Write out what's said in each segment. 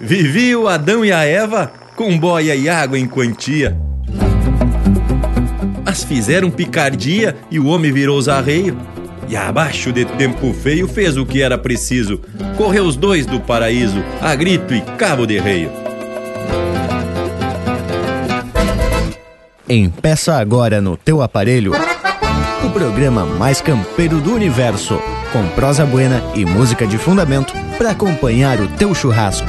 Vivi o Adão e a Eva com boia e água em quantia. As fizeram picardia e o homem virou zarreio. E abaixo de tempo feio fez o que era preciso. Correu os dois do paraíso, a grito e cabo de reio. Empeça agora no teu aparelho o programa mais campeiro do universo, com prosa buena e música de fundamento para acompanhar o teu churrasco.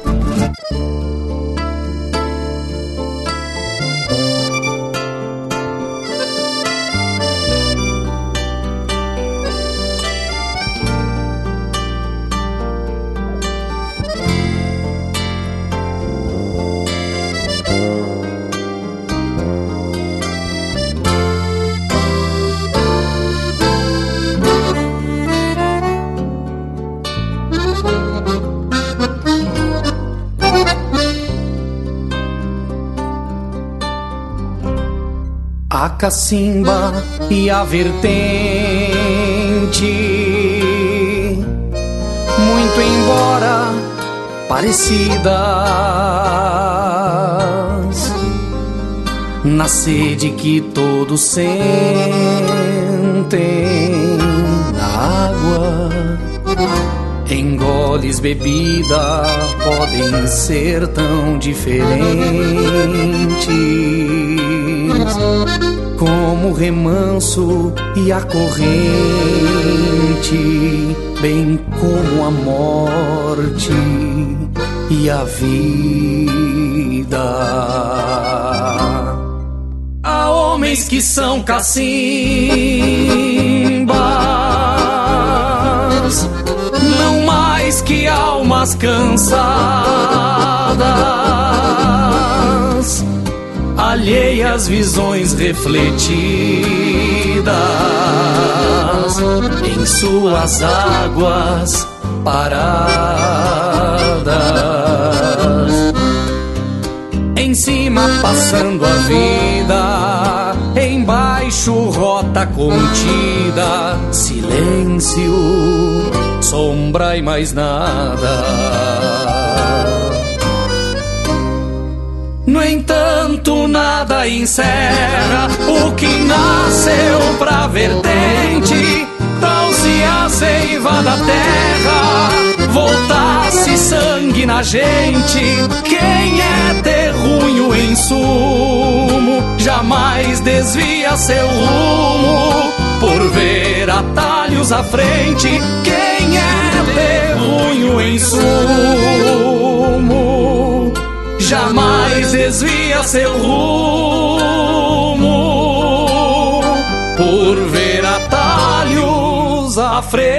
Cacimba e a vertente. Muito embora parecidas, na sede que todos sentem na água. Em goles bebida podem ser tão diferentes como o remanso e a corrente, bem como a morte e a vida. Há homens que são cacimbas, não mais que almas cansadas alheias visões refletidas em suas águas paradas. Em cima passando a vida, embaixo rota contida, silêncio, sombra e mais nada. Nada encerra o que nasceu pra vertente. Tal se a seiva da terra voltasse sangue na gente. Quem é terrunho em sumo jamais desvia seu rumo por ver atalhos à frente. Quem é terrunho em sumo jamais desvia seu rumo por ver atalhos à frente.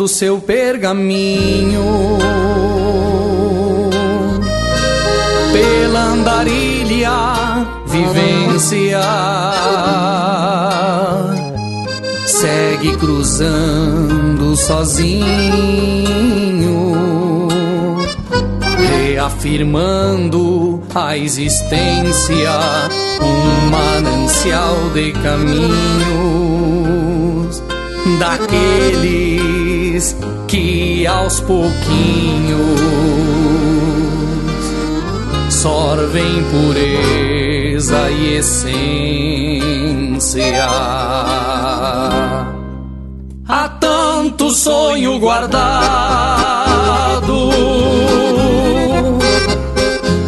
Compondo seu pergaminho. Pela andarilha vivência segue cruzando sozinho reafirmando a existência um manancial de caminhos daqueles que aos pouquinhos. Sorvem pureza e essência. Há tanto sonho guardado,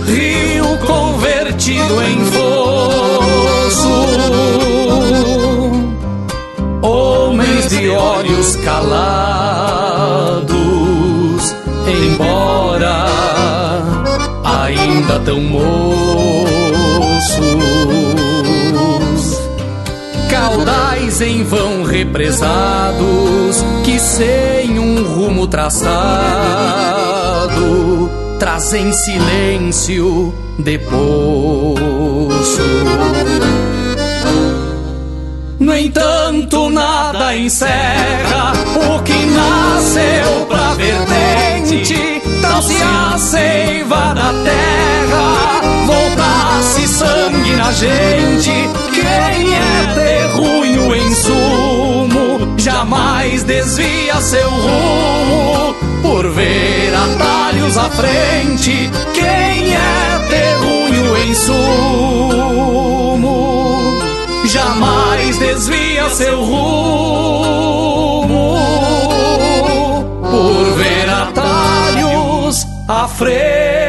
rio convertido em fosso. De olhos calados ainda tão moços. Caudais em vão represados, que sem um rumo traçado, trazem silêncio de poço. No entanto, nada encerra o que nasceu pra vertente. Trouxe a seiva da terra, voltasse sangue na gente. Quem é terruinho em sumo, jamais desvia seu rumo por ver atalhos à frente. Quem é terruinho em sumo jamais desvia seu rumo frente.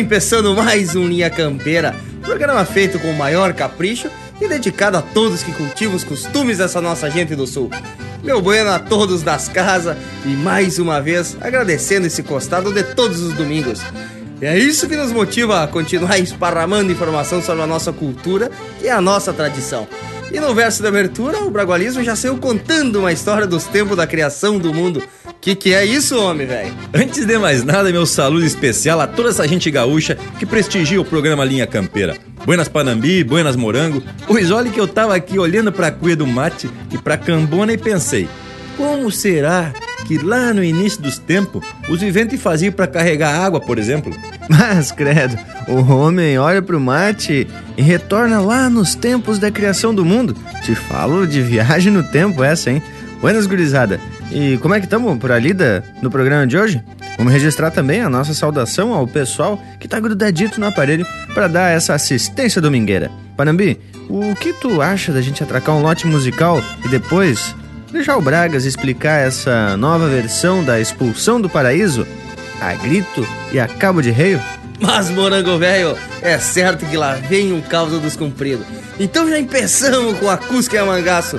Estamos mais um Linha Campeira, programa feito com o maior capricho e dedicado a todos que cultivam os costumes dessa nossa gente do Sul. Meu bueno a todos das casas e mais uma vez agradecendo esse costado de todos os domingos. E é isso que nos motiva a continuar esparramando informação sobre a nossa cultura e a nossa tradição. E no verso da abertura, o Bragualismo já saiu contando uma história dos tempos da criação do mundo que que é isso, homem, velho? Antes de mais nada, meu saludo especial a toda essa gente gaúcha que prestigia o programa Linha Campeira. Buenas Panambi, Buenas Morango. Pois olha que eu tava aqui olhando pra cuia do mate e pra cambona e pensei, como será que lá no início dos tempos os viventes faziam para carregar água, por exemplo? Mas, credo, o homem olha pro mate e retorna lá nos tempos da criação do mundo. Te falo de viagem no tempo essa, hein? Buenas, gurizada. E como é que estamos por ali da, no programa de hoje? Vamos registrar também a nossa saudação ao pessoal que está grudadito no aparelho para dar essa assistência domingueira. Panambi, o que tu acha da gente atracar um lote musical e depois deixar o Bragas explicar essa nova versão da Expulsão do Paraíso? A grito e a cabo de reio? Mas, morango velho, é certo que lá vem um caldo dos compridos. Então já empeçamos com a Cusca e a Mangaço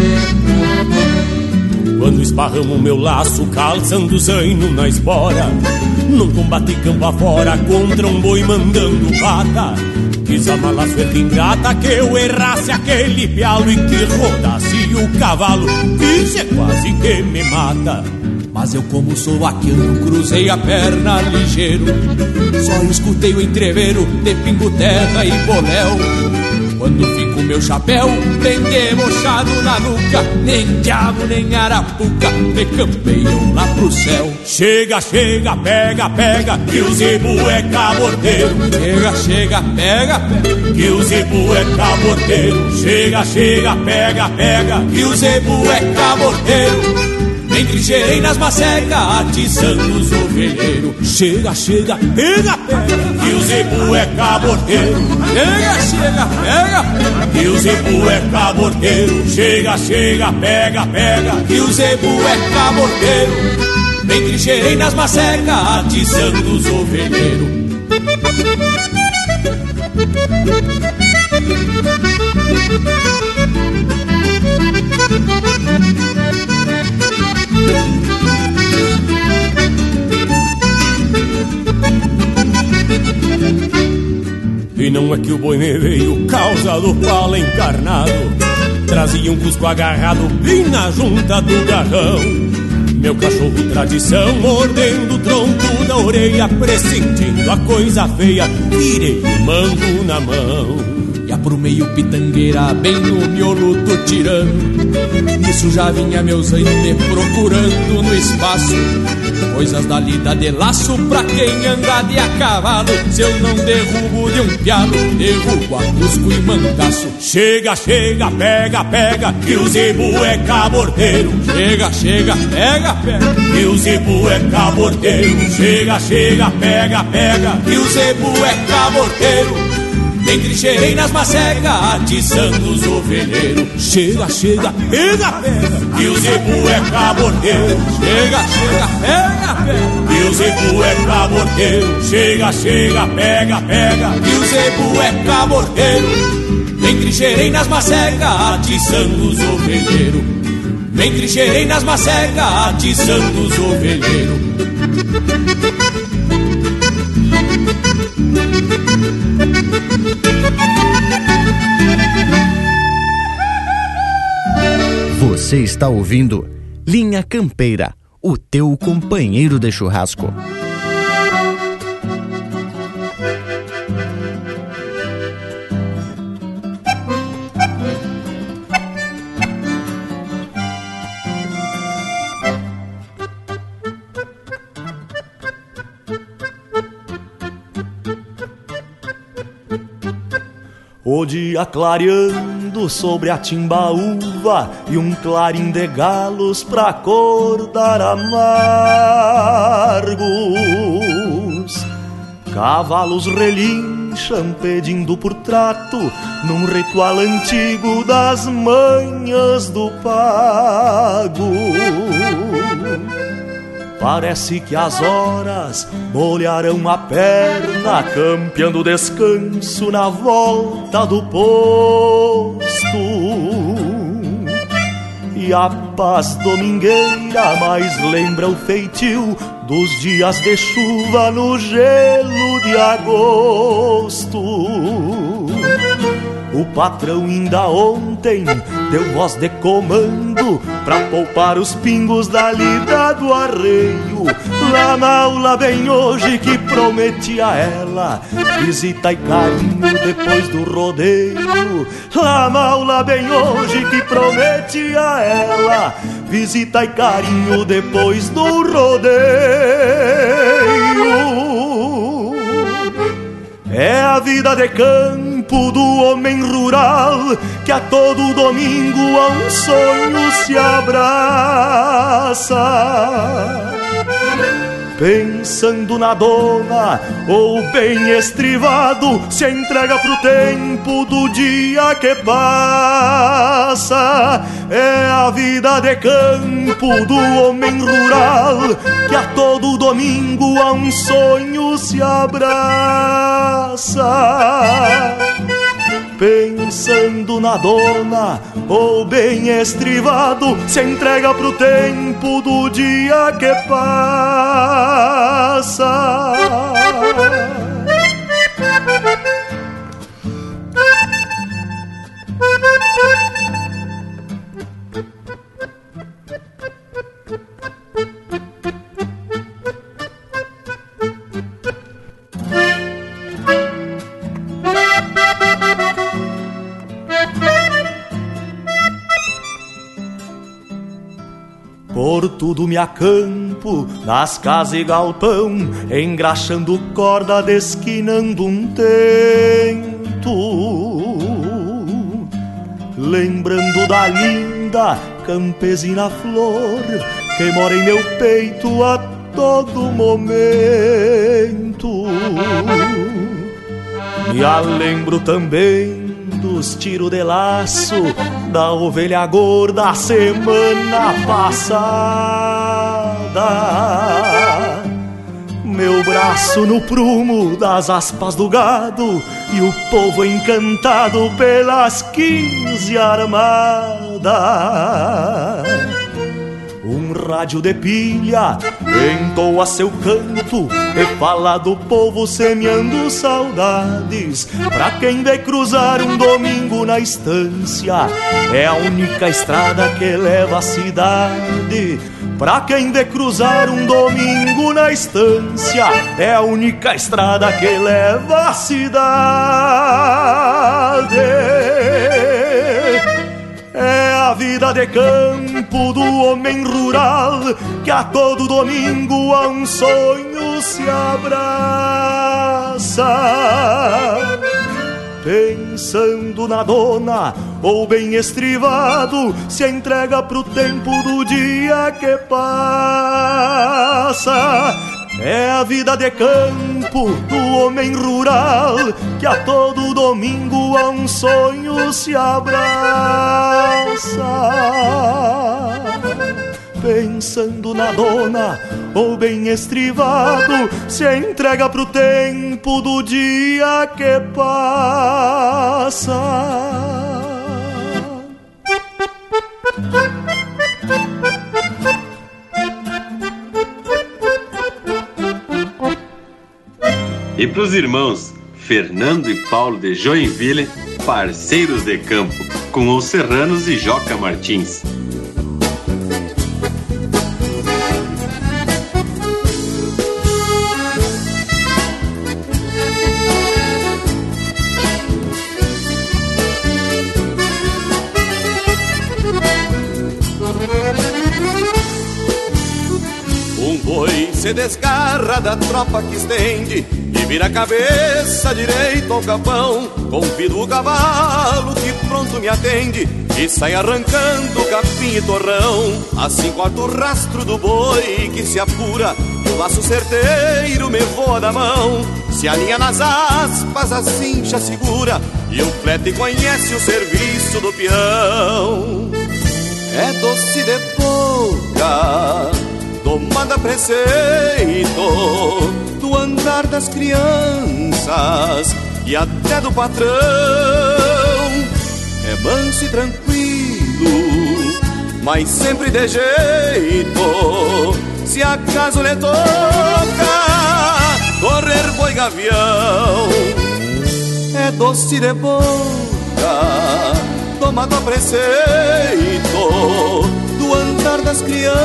Quando esparramo meu laço, calçando zaino na espora Num combate campo afora contra um boi mandando pata Quis a mala suelta ingrata que eu errasse aquele pialo E que rodasse o cavalo, isso é quase que me mata. Mas eu como sou vaqueiro, cruzei a perna ligeiro. Só escutei o entreveiro de pingo terra e boléu Quando fico meu chapéu bem debochado na nuca Nem diabo nem arapuca me campeiam lá pro céu. Chega, chega, pega, pega, que o zebu é cabordeiro Chega, chega, pega, pega, que o zebu é cabordeiro Chega, chega, pega, pega, que o zebu é cabordeiro Entrincheirei nas macecas, atiçando os ovelheiros. Chega, chega, pega, pega, que o zebu é cabordeiro. Chega, chega, pega, que o zebu é cabordeiro. Chega, chega, pega, pega, que o zebu é cabordeiro. Bem trincheirei nas macecas, atiçando os ovelheiros. Não é que o boi me veio causa do pala encarnado. Trazia um cusco agarrado bem junta do garrão. Meu cachorro tradição mordendo o tronco da orelha, pressentindo a coisa feia, virei o mango na mão. Ia pro meio pitangueira, bem no miolo do tirando. Nisso já vinha meu zaino me procurando no espaço Coisas da lida de laço pra quem anda de a cavalo. Se eu não derrubo de um pialo, derrubo a cusco e mangaço Chega, chega, pega, pega, que o zebu é cabordeiro Chega, chega, pega, pega, que o zebu é cabordeiro Chega, chega, pega, pega, que o zebu é cabordeiro Trincheirei nas macegas, atiçando os ovelheiros. Chega, chega, pega, pega. E o zebu é cabordeiro. Chega, chega, pega, pega. E o zebu é cabordeiro. Chega, chega, pega, pega. E o zebu é cabordeiro. Vem trincheirei nas macegas, atiçando os ovelheiros. Vem trincheirei nas macegas, atiçando os ovelheiros. Você está ouvindo Linha Campeira, o teu companheiro de churrasco. O dia clareando sobre a timbaúva e um clarim de galos pra acordar amargos. Cavalos relincham pedindo por trato num ritual antigo das manhas do pago. Parece que as horas molharão a perna, campeando descanso na volta do posto. E a paz domingueira mais lembra o feitio dos dias de chuva no gelo de agosto. O patrão ainda ontem deu voz de comando pra poupar os pingos da lida do arreio. Lá na aula bem hoje que prometi a ela visita e carinho depois do rodeio. Lá na aula bem hoje que prometi a ela visita e carinho depois do rodeio. É a vida de campo do homem rural que a todo domingo a um sonho se abraça. Pensando na dona ou bem estrivado, se entrega pro tempo do dia que passa. É a vida de campo do homem rural que a todo domingo a um sonho se abraça pensando na dona ou bem estrivado se entrega pro tempo do dia que passa. Tudo me acampo, nas casas e galpão, engraxando corda, desquinando um tento. Lembrando da linda campesina flor, que mora em meu peito a todo momento. Me a lembro também dos tiros de laço da ovelha gorda semana passada. Meu braço no prumo das aspas do gado e o povo encantado pelas quinze armadas. Rádio de pilha entoa seu canto e fala do povo semeando saudades. Pra quem vai cruzar um domingo na estância, é a única estrada que leva à cidade. Pra quem de cruzar um domingo na estância, é a única estrada que leva à cidade. É a vida de campo do homem rural que a todo domingo a um sonho se abraça. Pensando na dona, ou bem estrivado, se entrega pro tempo do dia que passa. É a vida de campo do homem rural que a todo domingo a um sonho se abraça pensando na dona, ou bem estrivado, se entrega pro tempo do dia que passa. E pros irmãos Fernando e Paulo de Joinville, parceiros de campo, com os Serranos e Joca Martins. se desgarra da tropa que estende vira a cabeça direito ao capão. Convido o cavalo que pronto me atende e sai arrancando capim e torrão. Assim corta o rastro do boi que se apura, o laço certeiro me voa da mão. Se alinha nas aspas, a cincha segura e o flete conhece o serviço do peão. É doce de boca tomada preceito andar das crianças e até do patrão. É manso e tranquilo, mas sempre de jeito. Se acaso lhe toca correr boi gavião, é doce de boca, tomado a preceito do andar das crianças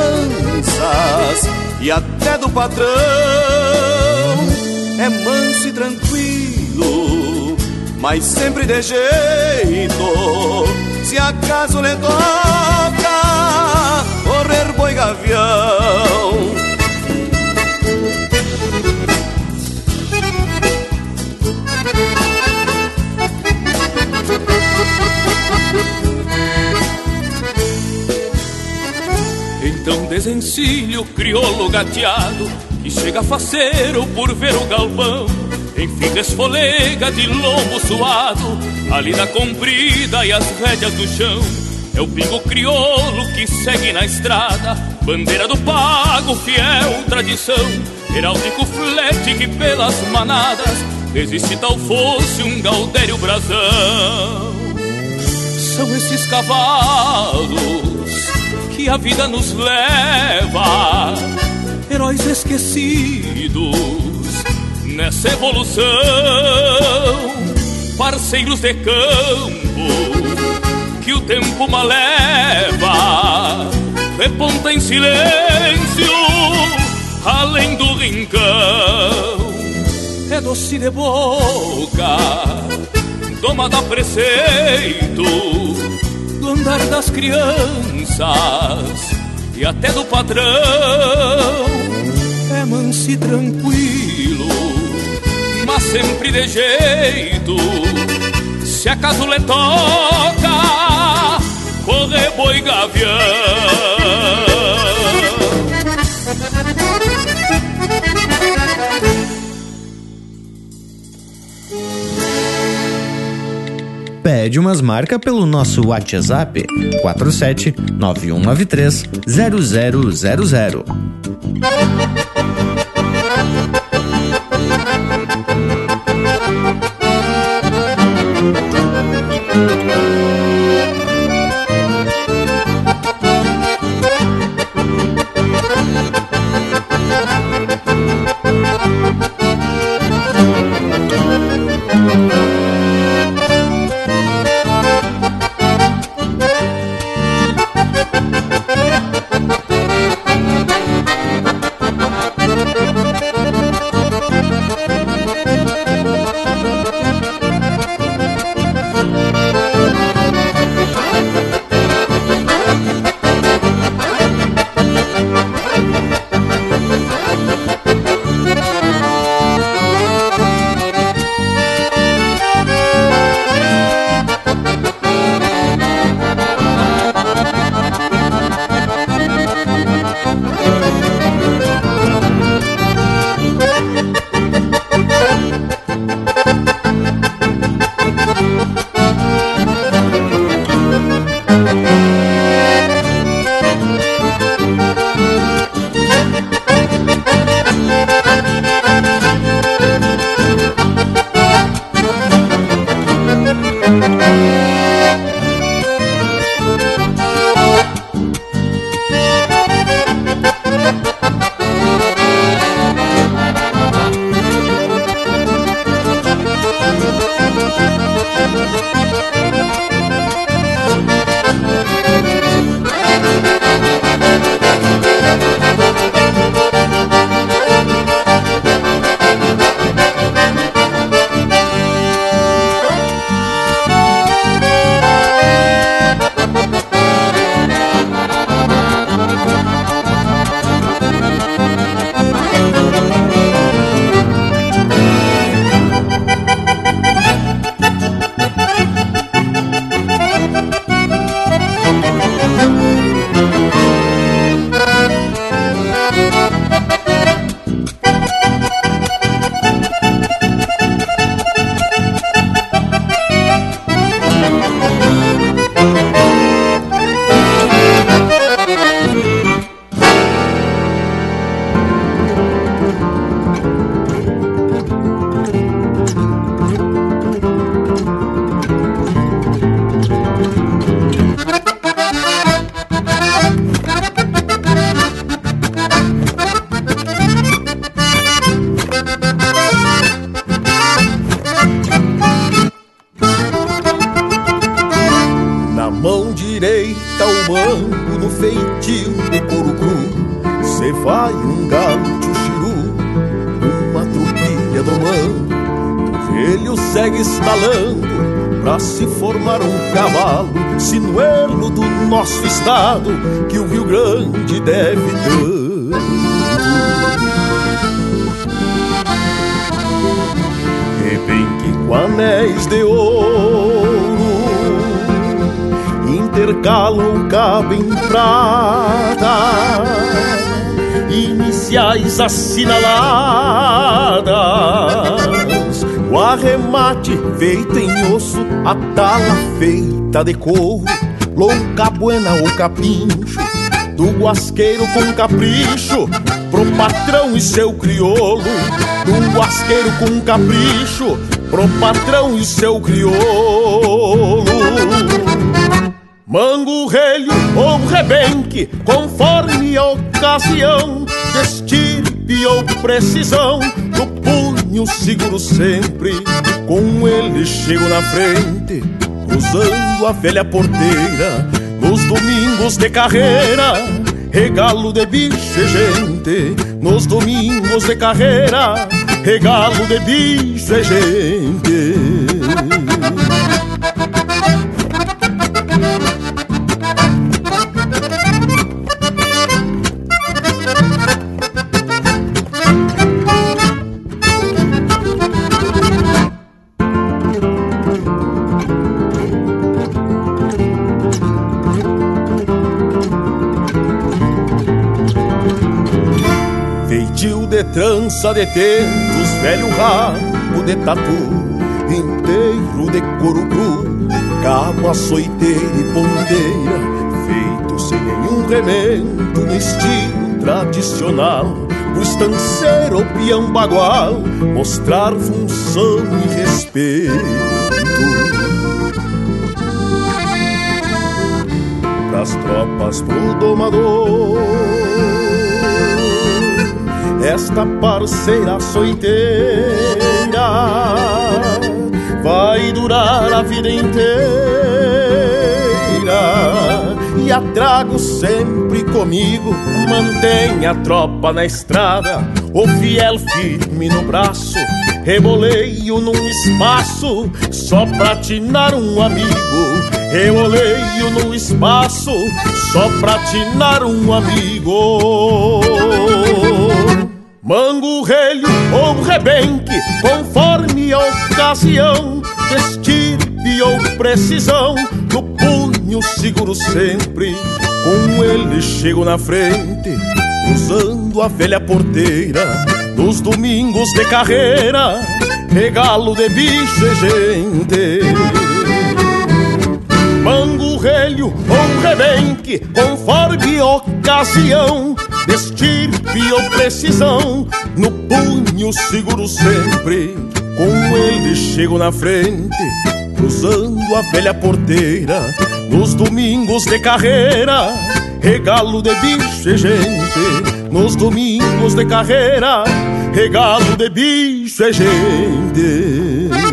e até do patrão. É manso e tranquilo, mas sempre de jeito. Se acaso lhe toca correr boi gavião. Então desencilho crioulo gateado chega faceiro por ver o galpão Enfim desfolega de lombo suado Ali na comprida e as rédeas do chão. É o pingo crioulo que segue na estrada Bandeira do pago, fiel tradição. Heráldico flete que pelas manadas Desiste tal fosse um gaudério brasão. São esses cavalos que a vida nos leva, heróis esquecidos nessa evolução, parceiros de campo que o tempo maleva, reponta em silêncio além do rincão, é doce de boca, tomada a preceito do andar das crianças e até do padrão. Manso e tranquilo, mas sempre de jeito. Se acaso lhe toca, correr boi gavião. pede umas marcas pelo nosso WhatsApp 47 9193 0000. Feito em osso, a tala feita de couro, louca buena ou capincho, do guasqueiro com capricho, pro patrão e seu crioulo, do guasqueiro com capricho, pro patrão e seu crioulo. Mango, relho ou rebenque, conforme a ocasião, destirpe ou precisão, do punho seguro sempre, com ele chego na frente, cruzando a velha porteira, nos domingos de carreira, regalo de bicho e gente, nos domingos de carreira, regalo de bicho e gente. De trança de tentos, velho rabo de tatu, inteiro de couro cru, cabo açoiteiro e ponteira, feito sem nenhum remendo no estilo tradicional. O estanceiro peão bagual, mostrar função e respeito. Pras tropas pro domador esta parceira soiteira vai durar a vida inteira e a trago sempre comigo. Mantém a tropa na estrada, o fiel firme no braço. Reboleio num espaço só pra tinar um amigo. Reboleio num espaço só pra tinar um amigo. Mango, relho ou rebenque, conforme a ocasião, destirpe ou precisão, no punho seguro sempre, com ele chego na frente, cruzando a velha porteira, nos domingos de carreira, regalo de bicho e gente. Mango, relho ou rebenque, conforme a destirpe ou precisão, no punho seguro sempre, com ele chego na frente, cruzando a velha porteira, nos domingos de carreira, regalo de bicho e gente, nos domingos de carreira, regalo de bicho e gente.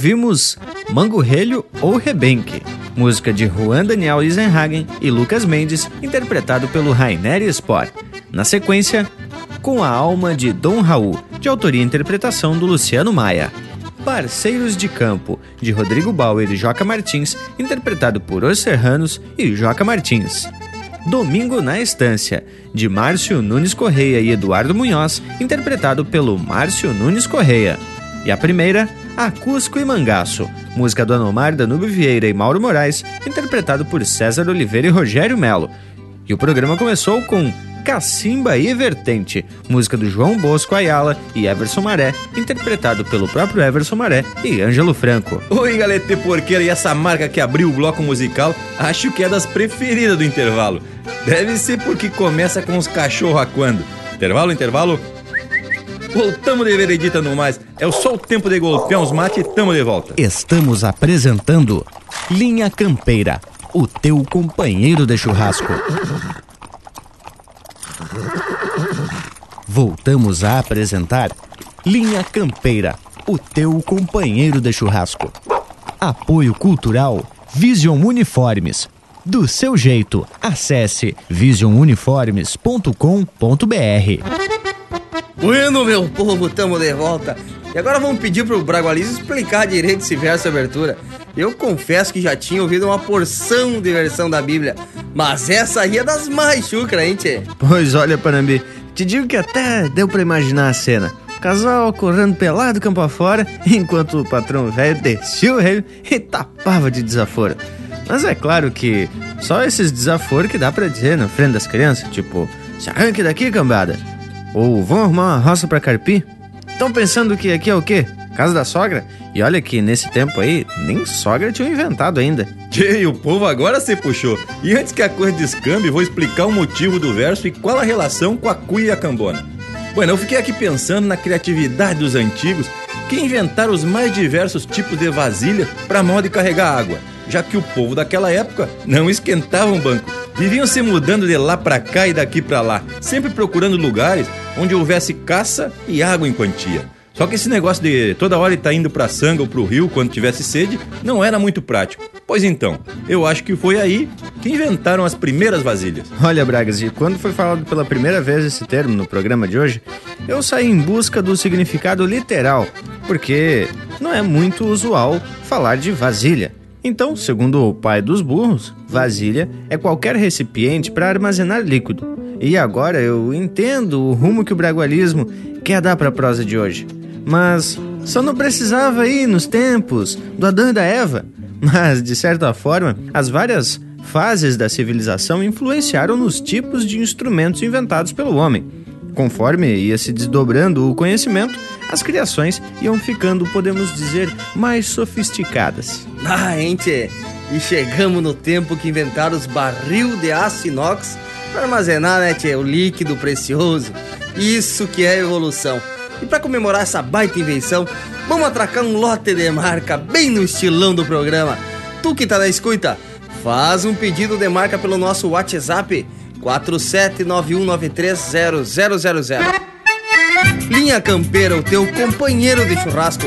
Ouvimos Mango Relho ou Rebenque, música de Juan Daniel Eisenhagen e Lucas Mendes, interpretado pelo Rainer Sport. Na sequência, Com a Alma de Dom Raul, de autoria e interpretação do Luciano Maia. Parceiros de Campo, de Rodrigo Bauer e Joca Martins, interpretado por Os Serranos e Joca Martins. Domingo na Estância, de Márcio Nunes Correia e Eduardo Munhoz, interpretado pelo Márcio Nunes Correia. E a primeira, Acusco e Mangaço, música do Anomar, Danube Vieira e Mauro Moraes, interpretado por César Oliveira e Rogério Melo. E o programa começou com Cacimba e Vertente, música do João Bosco Ayala e Everson Maré, interpretado pelo próprio Everson Maré e Ângelo Franco. Oi, galete porqueira, e essa marca que abriu o bloco musical, acho que é das preferidas do intervalo. Deve ser porque começa com os cachorros aquando. Intervalo, intervalo. Voltamos de veredita no mais. É só o tempo de golpear uns mate e tamo de volta. Estamos apresentando Linha Campeira, o teu companheiro de churrasco. Voltamos a apresentar Linha Campeira, o teu companheiro de churrasco. Apoio Cultural Vision Uniformes, do seu jeito. Acesse visionuniformes.com.br. Bueno, meu povo, tamo de volta. E agora vamos pedir pro Bragualize explicar direito esse verso abertura. Eu confesso que já tinha ouvido uma porção de versão da Bíblia, mas essa aí é das mais chucras, hein, tchê? Pois olha, Panambi, te digo que até deu para imaginar a cena. Casal correndo pelado campo afora, enquanto o patrão velho descia o rei e tapava de desaforo. Mas é claro que só esses desaforos que dá pra dizer na frente das crianças, tipo, se arranque daqui, cambada. Ou vão arrumar uma roça pra carpir? Estão pensando que aqui é o quê? Casa da sogra? E olha que nesse tempo aí, nem sogra tinha inventado ainda. Tchê, o povo agora se puxou. E antes que a coisa descambe, vou explicar o motivo do verso e qual a relação com a cuia e a cambona. Bueno, eu fiquei aqui pensando na criatividade dos antigos que inventaram os mais diversos tipos de vasilha para modo de carregar água já que o povo daquela época não esquentava um banco. Viviam se mudando de lá para cá e daqui para lá, sempre procurando lugares onde houvesse caça e água em quantia. Só que esse negócio de toda hora estar tá indo para Sanga ou para o rio quando tivesse sede não era muito prático. Pois então, eu acho que foi aí que inventaram as primeiras vasilhas. Olha, Bragas, e quando foi falado pela primeira vez esse termo no programa de hoje, eu saí em busca do significado literal, porque não é muito usual falar de vasilha. Então, segundo o pai dos burros, vasilha é qualquer recipiente para armazenar líquido. E agora eu entendo o rumo que o bragualismo quer dar para a prosa de hoje. Mas só não precisava ir nos tempos do Adão e da Eva. Mas, de certa forma, as várias fases da civilização influenciaram nos tipos de instrumentos inventados pelo homem. Conforme ia se desdobrando o conhecimento, as criações iam ficando, podemos dizer, mais sofisticadas. Ah, gente, e chegamos no tempo que inventaram os barril de aço inox para armazenar, né, tchê, o líquido precioso. Isso que é evolução. E para comemorar essa baita invenção, vamos atracar um lote de marca bem no estilão do programa. Tu que tá na escuta, faz um pedido de marca pelo nosso WhatsApp 47919300000. Linha Campeira, o teu companheiro de churrasco.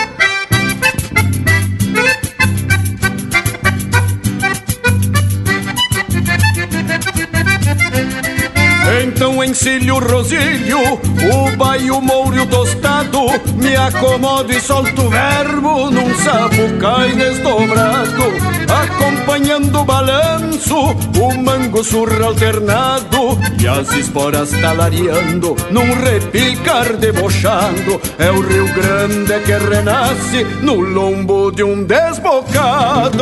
Então encilho o rosilho, o baio mouro tostado. Me acomodo e solto o verbo num sapucai desdobrado Acompanhando o balanço, o mango surra alternado. E as esporas talareando num repicar debochado É o Rio Grande que renasce no lombo de um desbocado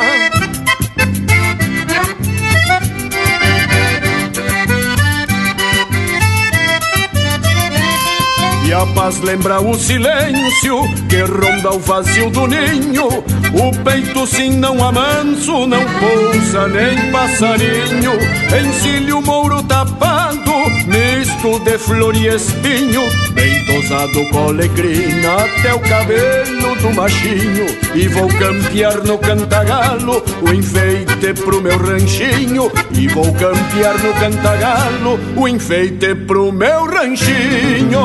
E a paz lembra o silêncio que ronda o vazio do ninho. O peito sim não amanso, não pousa nem passarinho. Encilho mouro tapado, misto de flor e espinho. Bem tosado com alegrina até o cabelo do machinho. E vou campear no cantagalo o enfeite pro meu ranchinho. E vou campear no cantagalo o enfeite pro meu ranchinho.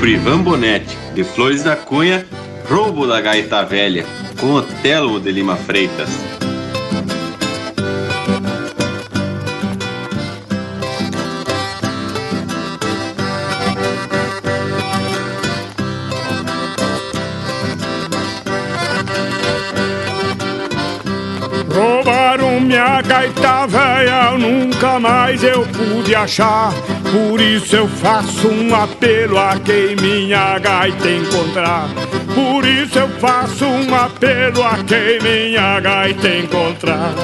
pro Ivan Bonetti, de Flores da Cunha, Roubo da Gaita Velha, com o Telmo de Lima Freitas. Roubaram minha gaita velha, nunca mais eu pude achar. Por isso eu faço um apelo a quem minha gaita encontrar. Por isso eu faço um apelo a quem minha gaita encontrar.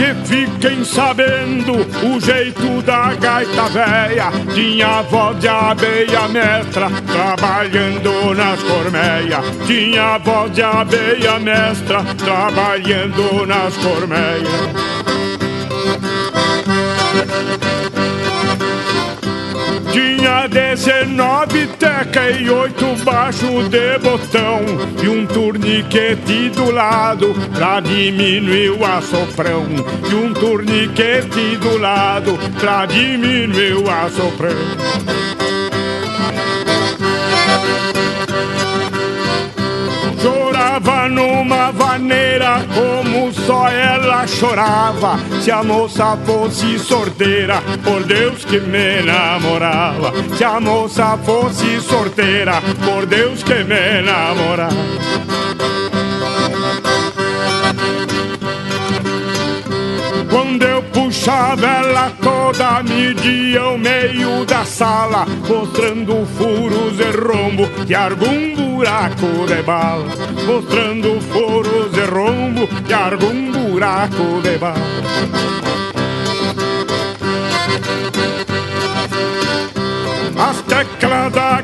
Que fiquem sabendo o jeito da gaita véia. Tinha voz de abeia mestra trabalhando nas colmeias Tinha voz de abeia mestra trabalhando nas colmeias Tinha 19 teca e oito baixo de botão. E um torniquete do lado pra diminuir o assofrão E um torniquete do lado pra diminuir o assofrão numa vaneira como só ela chorava. Se a moça fosse sorteira, por Deus que me namorava. Se a moça fosse sorteira, por Deus que me namorava. Quando puxava ela toda, media o meio da sala, mostrando furos e rombo e algum buraco de bala. Mostrando furos e rombo e algum buraco de bala. As teclas da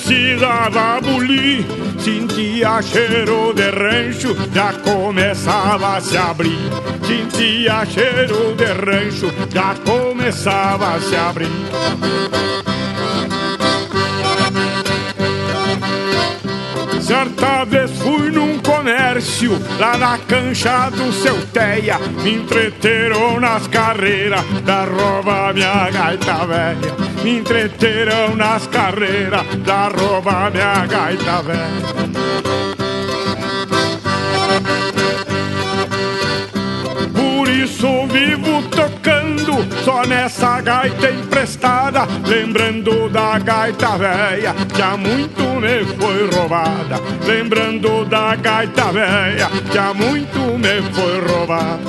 precisava abolir. Sentia cheiro de rancho, já começava a se abrir. Sentia cheiro de rancho, já começava a se abrir. Certa vez fui num comércio lá na cancha do seu Teia. Me entreteram nas carreiras da rouba minha gaita velha. Me entreteram nas carreiras da rouba minha gaita velha. Tocando só nessa gaita emprestada, lembrando da gaita velha que há muito me foi roubada, lembrando da gaita velha que há muito me foi roubada.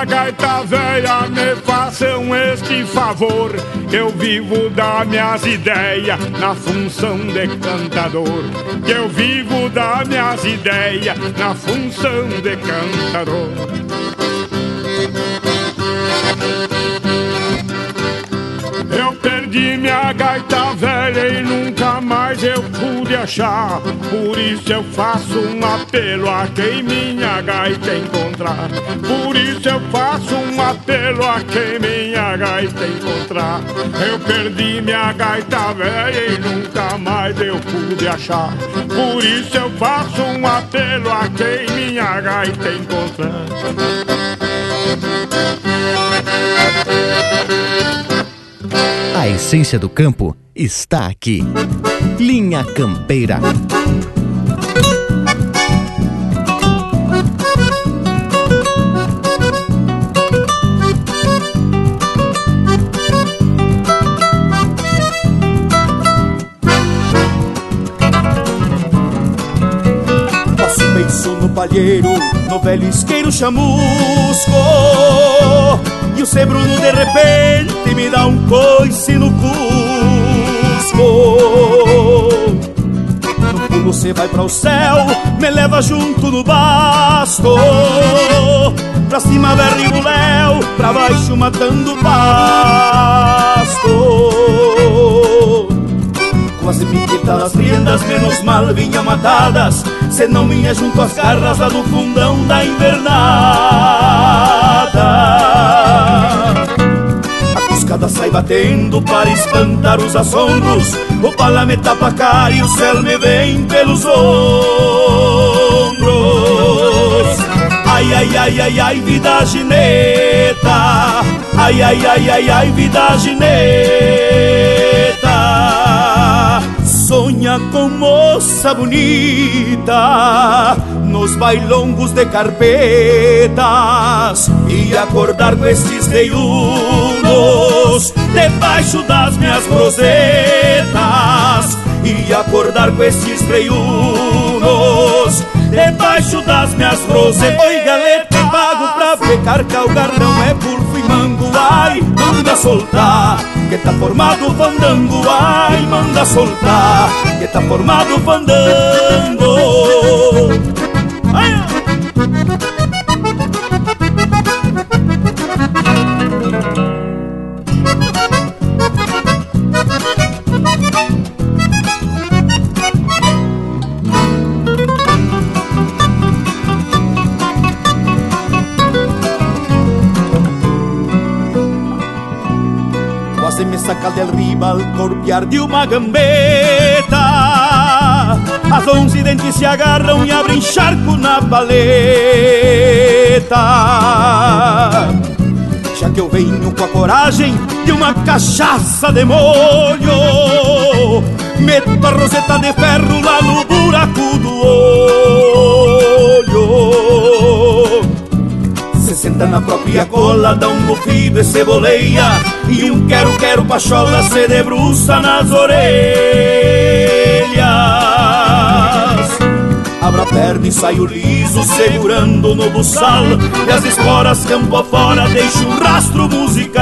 Minha gaita velha, me façam este favor. Eu vivo das minhas ideias na função de cantador. Eu vivo das minhas ideias na função de cantador. Perdi minha gaita velha e nunca mais eu pude achar. Por isso eu faço um apelo a quem minha gaita encontrar. Por isso eu faço um apelo a quem minha gaita encontrar. Eu perdi minha gaita velha e nunca mais eu pude achar. Por isso eu faço um apelo a quem minha gaita encontrar. A essência do campo está aqui. Linha Campeira. Passo beiço no palheiro, no velho isqueiro chamusco E o Cê Bruno de repente me dá um coice no cusco. No pulo cê vai para o céu, me leva junto no basto. Pra cima berre o léu, pra baixo matando pasto. Quase piquetas as riendas, menos mal vinha matadas Se não vinha junto às garras lá no fundão da invernada cada sai batendo para espantar os assombros. O pala me tapa a cara e o céu me vem pelos ombros. Ai, ai, ai, ai, ai, vida gineta. Ai, ai, ai, ai, ai, vida gineta. Sonha com moça bonita nos bailongos de carpetas e acordar com esses debaixo das minhas rosetas e acordar com esses veiunos debaixo das minhas rosetas. Oi, galeta, pago pra pecar calgarrão é pulfo e mango, ai, manda soltar, que tá formado fandango, ai, manda soltar, que tá formado fandango. Ai, Saca del riba al corpiar de uma gambeta. As onze dentes se agarram e abrem charco na paleta. Já que eu venho com a coragem de uma cachaça de molho Meto a roseta de ferro lá no buraco do olho senta na própria cola, dá um bufido e ceboleia E um quero-quero pachola se debruça nas orelhas. Abra a perna e saio liso, segurando no buçal E as esporas campo afora deixo um rastro musical.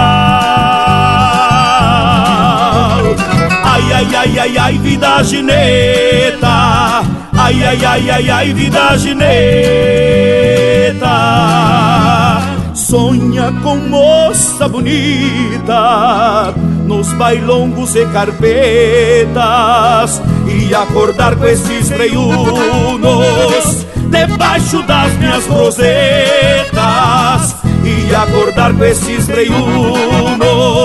Ai, ai, ai, ai, ai, vida gineta. Ai, ai, ai, ai, ai, vida gineta Sonha com moça bonita Nos bailongos e carpetas E acordar com esses veiunos Debaixo das minhas rosetas E acordar com esses veiunos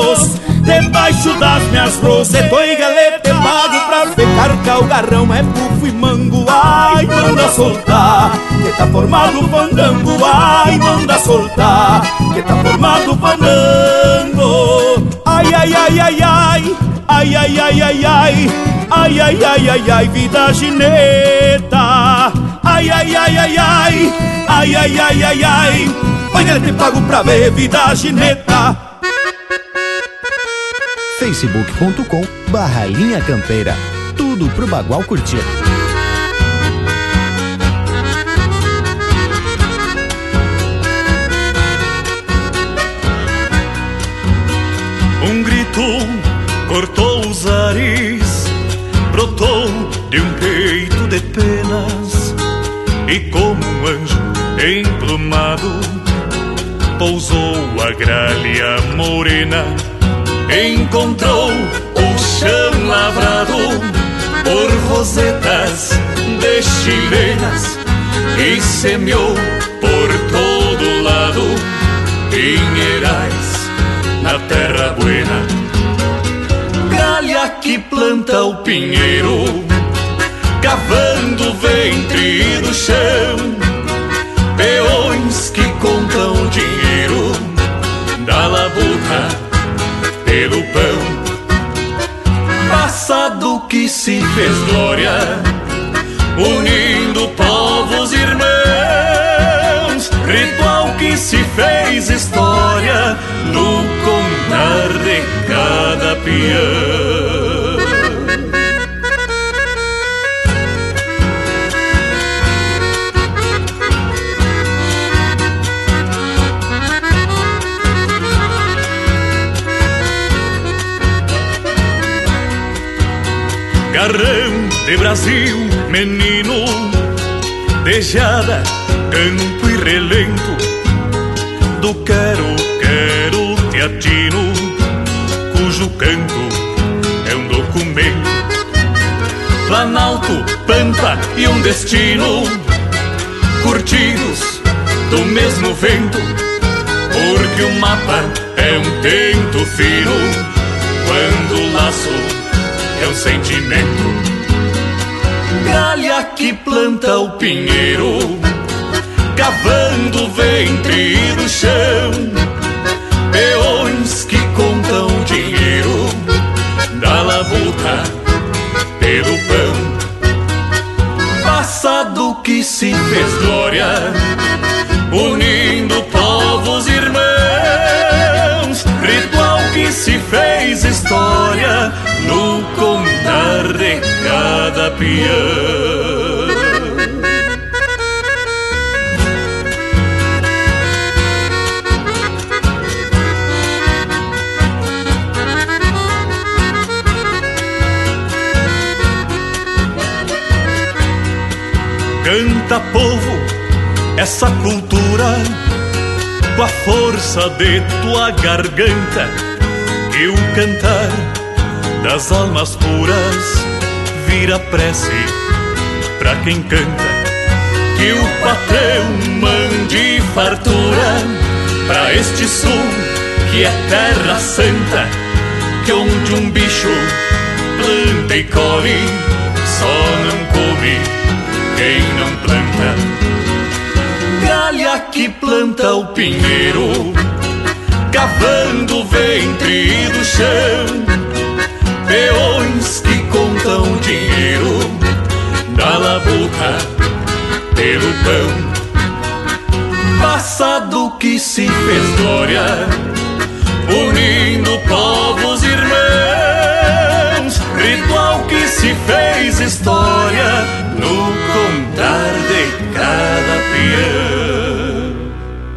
Debaixo das minhas rosetas. Oi, galeta, é pago pra pecar calgarrão É pufo e mango, ai, manda soltar Que tá formado fandango, ai, manda soltar Que tá formado fandango Ai, ai, ai, ai, ai Ai, ai, ai, ai, ai Ai, ai, ai, ai, ai, vida gineta Ai, ai, ai, ai, ai Ai, ai, ai, ai, ai galeta, é pago pra ver vida gineta facebook.com barra Linha Campeira. Tudo pro Bagual curtir. Um grito cortou os ares, brotou de um peito de penas e como um anjo emplumado pousou a gralha morena. Encontrou o chão lavrado por rosetas de chilenas e semeou por todo lado pinheirais na terra buena. Galha que planta o pinheiro, cavando o ventre do chão. Que se fez glória, unindo povos irmãos. Ritual que se fez história no contar de cada peão. Garrão de Brasil, menino, dejada, campo e relento, do quero, quero te atino, cujo canto é um documento. Planalto, pampa e um destino, curtidos do mesmo vento, por que o mapa é um tento fino, quando o laço um sentimento. Galha que planta o pinheiro, cavando o ventre do chão. Canta povo essa cultura com a força de tua garganta. Que o cantar das almas puras vira prece pra quem canta que o patrão mande fartura pra este sul que é terra santa que onde um bicho planta e colhe só não come quem não planta. Galha que planta o pinheiro, cavando o ventre do chão. Peões da labuta pelo pão. Passado que se fez glória, unindo povos irmãos. Ritual que se fez história no contar de cada peão.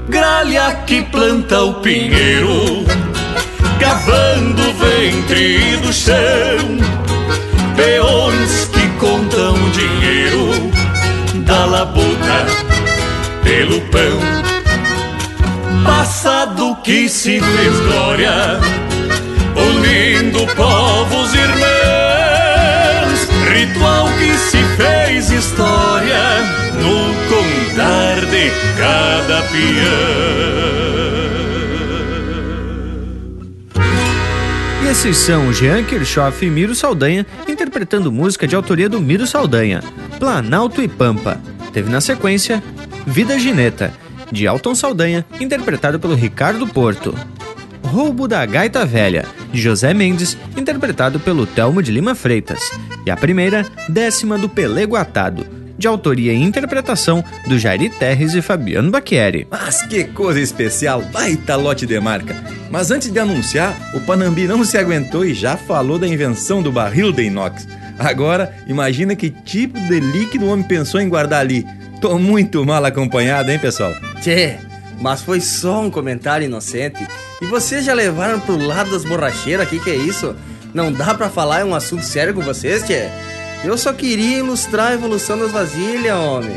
Gralha que planta o pinheiro, cavando o ventre do chão. Da labuta pelo pão. Passado que se fez glória, unindo povos irmãos. Ritual que se fez história no contar de cada peão. Esses são Jean Kirchhoff e Miro Saldanha interpretando música de autoria do Miro Saldanha, Planalto e Pampa. Teve na sequência Vida Gineta, de Alton Saldanha, interpretado pelo Ricardo Porto. Roubo da Gaita Velha, de José Mendes, interpretado pelo Telmo de Lima Freitas. E a primeira, Décima do Pelego Atado, de autoria e interpretação do Jairi Terres e Fabiano Bacchieri. Mas que coisa especial, baita lote de marca. Mas antes de anunciar, o Panambi não se aguentou e já falou da invenção do barril de inox. Agora, imagina que tipo de líquido o homem pensou em guardar ali. Tô muito mal acompanhado, hein, pessoal? Tchê, mas foi só um comentário inocente. E vocês já levaram pro lado das borracheiras? Que que é isso? Não dá pra falar é um assunto sério com vocês, tchê? Eu só queria ilustrar a evolução das vasilhas, homem.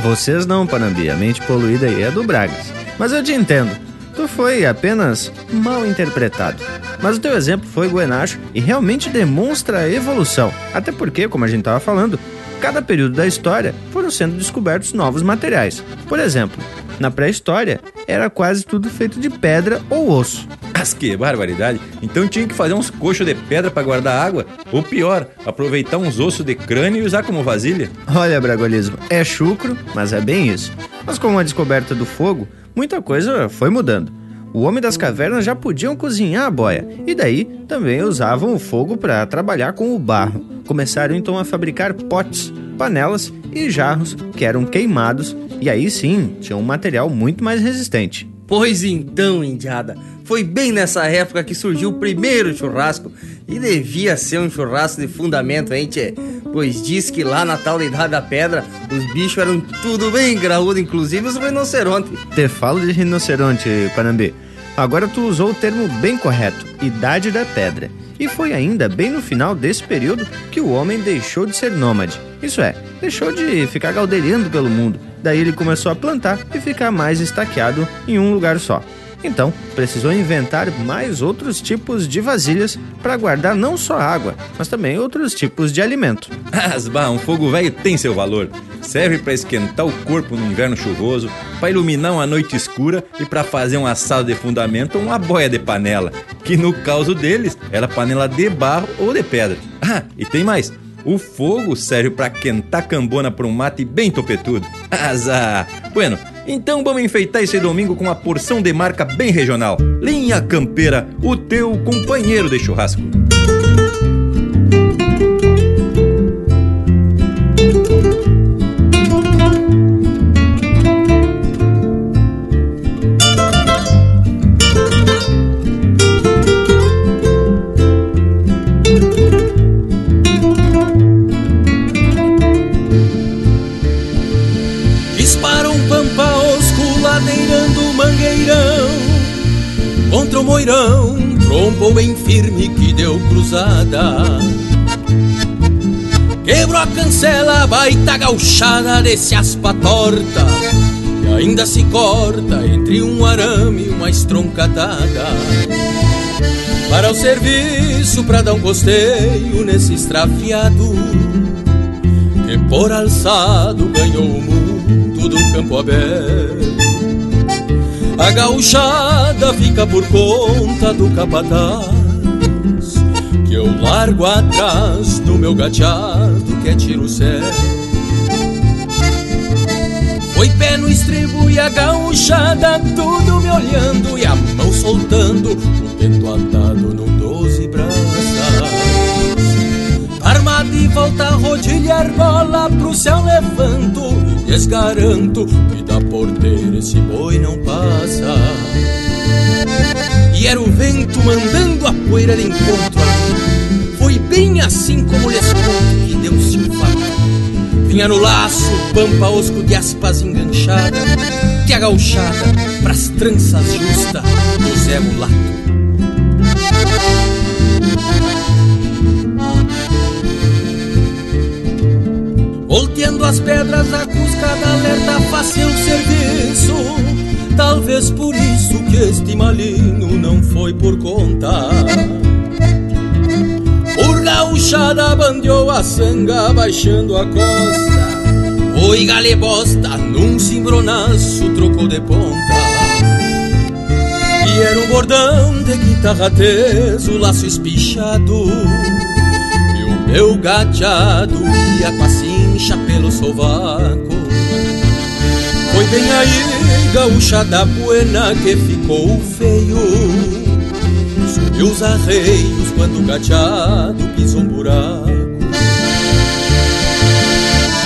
Vocês não, Panambi, a mente poluída aí é do Bragas. Mas eu te entendo. Tu foi apenas mal interpretado. Mas o teu exemplo foi Guenacho e realmente demonstra a evolução. Até porque, como a gente estava falando, cada período da história foram sendo descobertos novos materiais. Por exemplo, na pré-história era quase tudo feito de pedra ou osso. Mas que barbaridade! Então tinha que fazer uns coxos de pedra para guardar água? Ou pior, aproveitar uns ossos de crânio e usar como vasilha? Olha, Bragolismo, é chucro, mas é bem isso. Mas com a descoberta do fogo, muita coisa foi mudando. O homem das cavernas já podiam cozinhar a boia, e daí também usavam o fogo para trabalhar com o barro. Começaram então a fabricar potes, panelas e jarros que eram queimados, e aí sim tinham um material muito mais resistente. Pois então, indiada, foi bem nessa época que surgiu o primeiro churrasco. E devia ser um churrasco de fundamento, hein, tchê? Pois diz que lá na tal da Idade da Pedra, os bichos eram tudo bem graúdo, inclusive os rinocerontes. Te falo de rinoceronte, Panambi. Agora tu usou o termo bem correto, Idade da Pedra. E foi ainda bem no final desse período que o homem deixou de ser nômade. Isso é, deixou de ficar galdeirando pelo mundo. Daí ele começou a plantar e ficar mais estaqueado em um lugar só. Então, precisou inventar mais outros tipos de vasilhas para guardar não só água, mas também outros tipos de alimento. Asba, um fogo velho tem seu valor. serve para esquentar o corpo no inverno chuvoso, para iluminar uma noite escura e para fazer um assado de fundamento ou uma boia de panela, que no caso deles era panela de barro ou de pedra. Ah, e tem mais. O fogo serve para quentar cambona para um mate bem topetudo. Azar! Bueno, então vamos enfeitar esse domingo com uma porção de marca bem regional. Linha Campeira, o teu companheiro de churrasco. Bem firme que deu cruzada. Quebrou a cancela, baita gauchada desse aspa torta E ainda se corta entre um arame e uma estroncadada Para o serviço, pra dar um costeio nesse estrafiado Que por alçado ganhou o mundo do campo aberto a gauchada fica por conta do capataz Que eu largo atrás do meu gateado que é tiro certo. Foi pé no estribo e a gauchada tudo me olhando E a mão soltando, o vento atado num doze braças. Armado e volta a rodilhar bola pro céu levanto lhes garanto que da porteira esse boi não passa. E era o vento mandando a poeira de encontro a. Foi bem assim como lhes conto que deu-se um fato. Vinha no laço, pampa osco de aspas enganchada, que a gauchada pras tranças justa do Zé Mulato. Volteando as pedras, a cuscada alerta faz seu serviço. Talvez por isso que este malinho não foi por conta. Por gauchada bandeou a sanga baixando a costa. Oi, galebosta, num cimbronaço trocou de ponta. E era um bordão de guitarra teso, laço espichado. Meu gateado ia com a cincha pelo sovaco. Foi bem aí, gaúcha da buena, que ficou feio. Subiu os arreios quando o gateado pisou um buraco.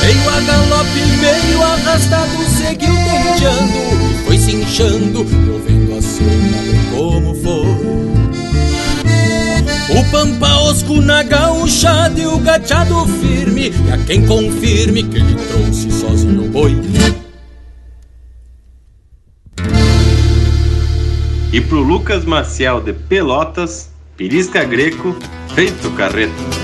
Meio a galope, meio arrastado, seguiu derreteando E foi se inchando, eu vendo a na gaúcha e o gateado firme E a quem confirme que ele trouxe sozinho o boi E pro Lucas Maciel de Pelotas, Pirisca Greco, feito carreto.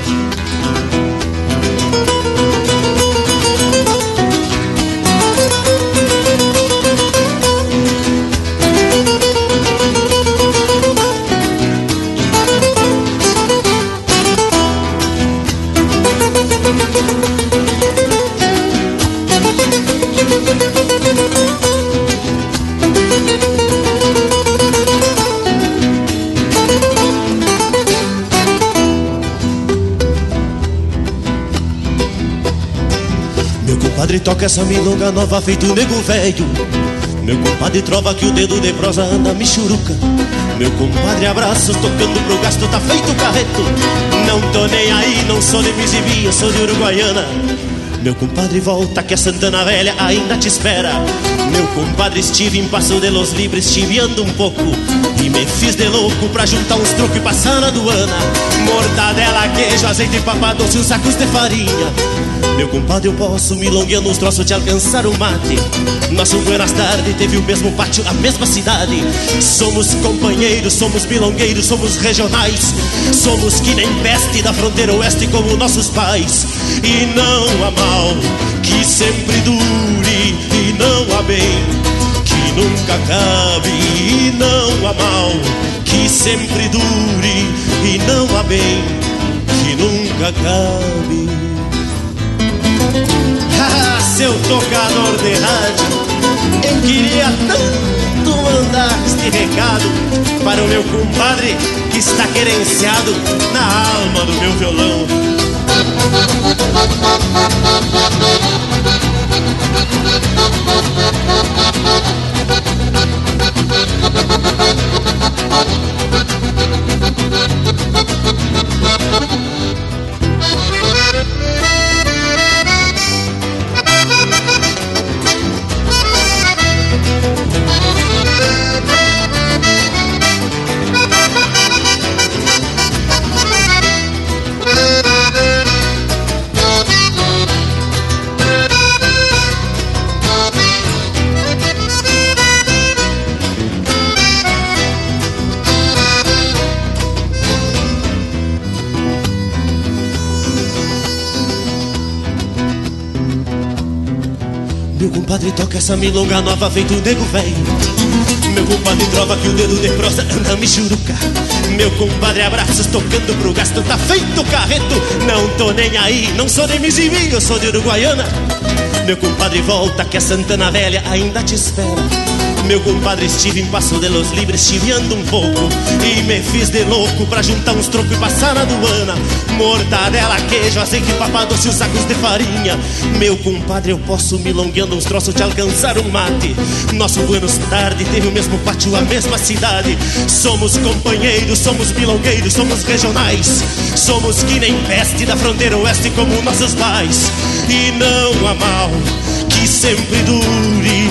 Toca essa milonga nova feito nego velho. Meu compadre trova que o dedo de prosa anda michuruca. Meu compadre abraços tocando pro gasto tá feito carreto. Não tô nem aí, não sou de Misibia, sou de Uruguaiana. Meu compadre volta que a Santana Velha ainda te espera. Meu compadre estive em Passo de los Libres chiviando um pouco. E me fiz de louco pra juntar uns truques e passar na aduana Mortadela, queijo, azeite, papadoce, uns sacos de farinha meu compadre, eu posso milongueando uns troços de alcançar o mate. Nosso Buenas Tarde teve o mesmo pátio, a mesma cidade. Somos companheiros, somos milongueiros, somos regionais. Somos que nem peste da fronteira oeste como nossos pais. E não há mal que sempre dure, e não há bem que nunca acabe. E não há mal que sempre dure, e não há bem que nunca acabe. Seu tocador de rádio, eu queria tanto mandar este recado para o meu compadre que está querenciado na alma do meu violão. Meu compadre toca essa milonga nova feito nego velho Meu compadre trova que o dedo de prosa anda me churuca Meu compadre abraços tocando pro gasto tá feito carreto. Não tô nem aí, não sou nem misivinho, eu sou de Uruguaiana. Meu compadre volta que a Santana Velha ainda te espera meu compadre estive em Passo de los Libres chiviando um pouco E me fiz de louco pra juntar uns trocos e passar na aduana. Mortadela, queijo, azeite, papado, doce, os sacos de farinha. Meu compadre, eu posso milongueando uns troços de alcançar um mate. Nosso Buenos Tarde teve o mesmo pátio, a mesma cidade. Somos companheiros, somos milongueiros, somos regionais. Somos que nem peste da fronteira oeste como nossos pais. E não há mal que sempre dure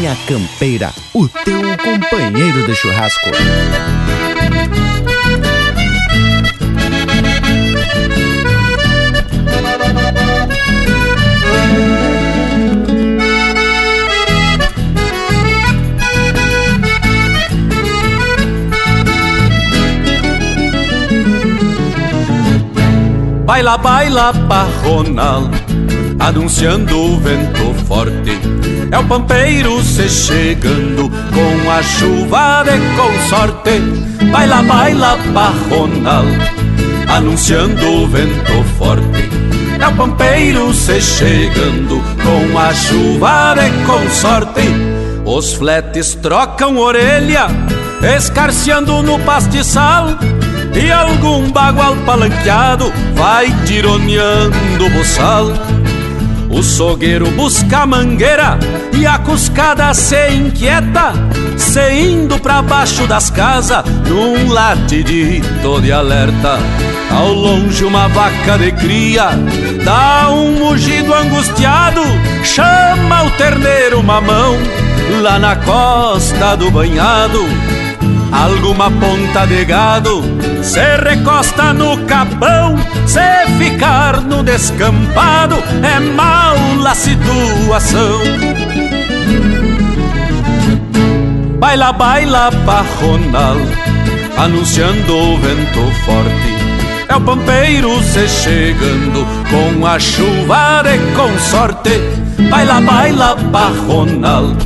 Linha Campeira, o teu companheiro de churrasco. Baila, baila, parronal, anunciando o vento forte. É o pampeiro se chegando com a chuva de consorte. Baila, baila, parronal, anunciando o vento forte. É o pampeiro se chegando com a chuva de consorte. Os fletes trocam orelha, escarceando no pastiçal. E algum bagual palanqueado vai tironeando o boçal. O sogueiro busca a mangueira e a cuscada se inquieta, se indo pra baixo das casas num latidito de alerta. Ao longe uma vaca de cria dá um mugido angustiado, chama o terneiro mamão lá na costa do banhado. Alguma ponta de gado se recosta no capão, se ficar no descampado é mal a situação. Baila, baila, parronal, anunciando o vento forte. É o pampeiro se chegando com a chuva de consorte. Baila, baila, parronal,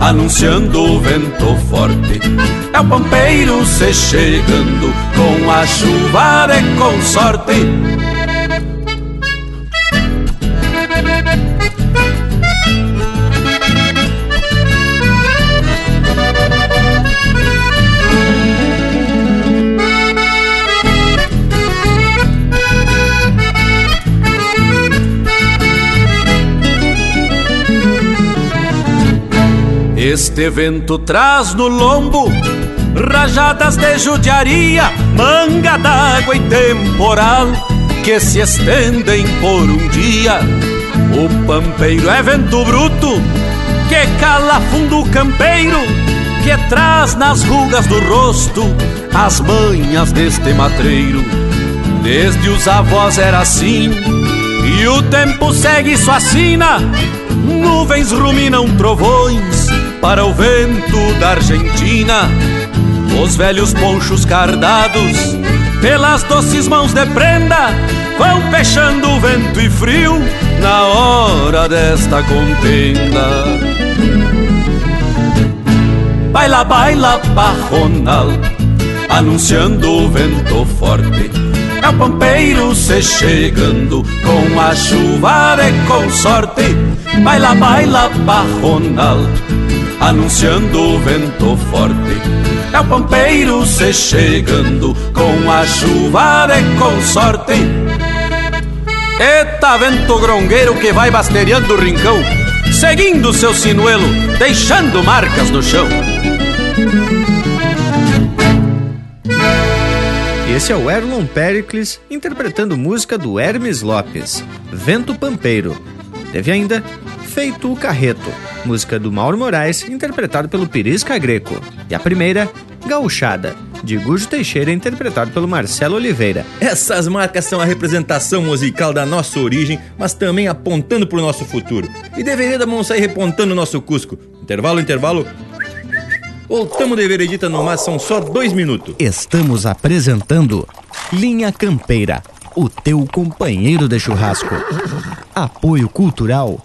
anunciando o vento forte. É o pampeiro se chegando com a chuva de consorte. Este vento traz no lombo rajadas de judiaria, manga d'água e temporal que se estendem por um dia. O pampeiro é vento bruto, que cala fundo campeiro, que traz nas rugas do rosto as manhas deste matreiro. Desde os avós era assim, e o tempo segue sua sina. Nuvens ruminam trovões para o vento da Argentina. Os velhos ponchos cardados pelas doces mãos de prenda vão fechando vento e frio na hora desta contenda. Baila, baila, barronal, anunciando o vento forte. É o pampeiro se chegando com a chuva de consorte. Baila, baila, barronal, anunciando o vento forte. É o pampeiro se chegando com a chuva de consorte. Eita vento grongueiro que vai basteriando o rincão, seguindo seu sinuelo, deixando marcas no chão. Esse é o Erlon Pericles interpretando música do Hermes Lopes, Vento Pampeiro. Teve ainda Feito o Carreto, música do Mauro Moraes, interpretado pelo Pirisca Greco. E a primeira, Gauchada, de Gujo Teixeira, interpretado pelo Marcelo Oliveira. Essas marcas são a representação musical da nossa origem, mas também apontando para o nosso futuro. E deveria da mão sair repontando o nosso Cusco. Intervalo, intervalo. Voltamos de veredita no mar, são só dois minutos. Estamos apresentando Linha Campeira, o teu companheiro de churrasco. Apoio Cultural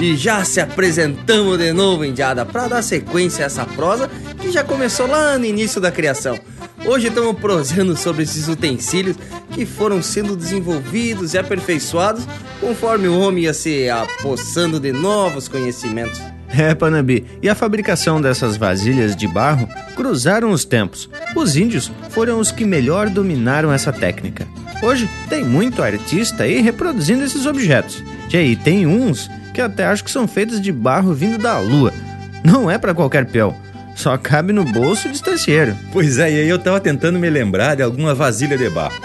E já se apresentamos de novo, Indiada, para dar sequência a essa prosa que já começou lá no início da criação. Hoje estamos prosando sobre esses utensílios que foram sendo desenvolvidos e aperfeiçoados conforme o homem ia se apossando de novos conhecimentos. É, Panambi, e a fabricação dessas vasilhas de barro cruzaram os tempos. Os índios foram os que melhor dominaram essa técnica. Hoje tem muito artista aí reproduzindo esses objetos. E aí tem uns que até acho que são feitos de barro vindo da lua. Não é para qualquer peão. Só cabe no bolso de estancieiro. Pois é, e aí eu tava tentando me lembrar de alguma vasilha de barro.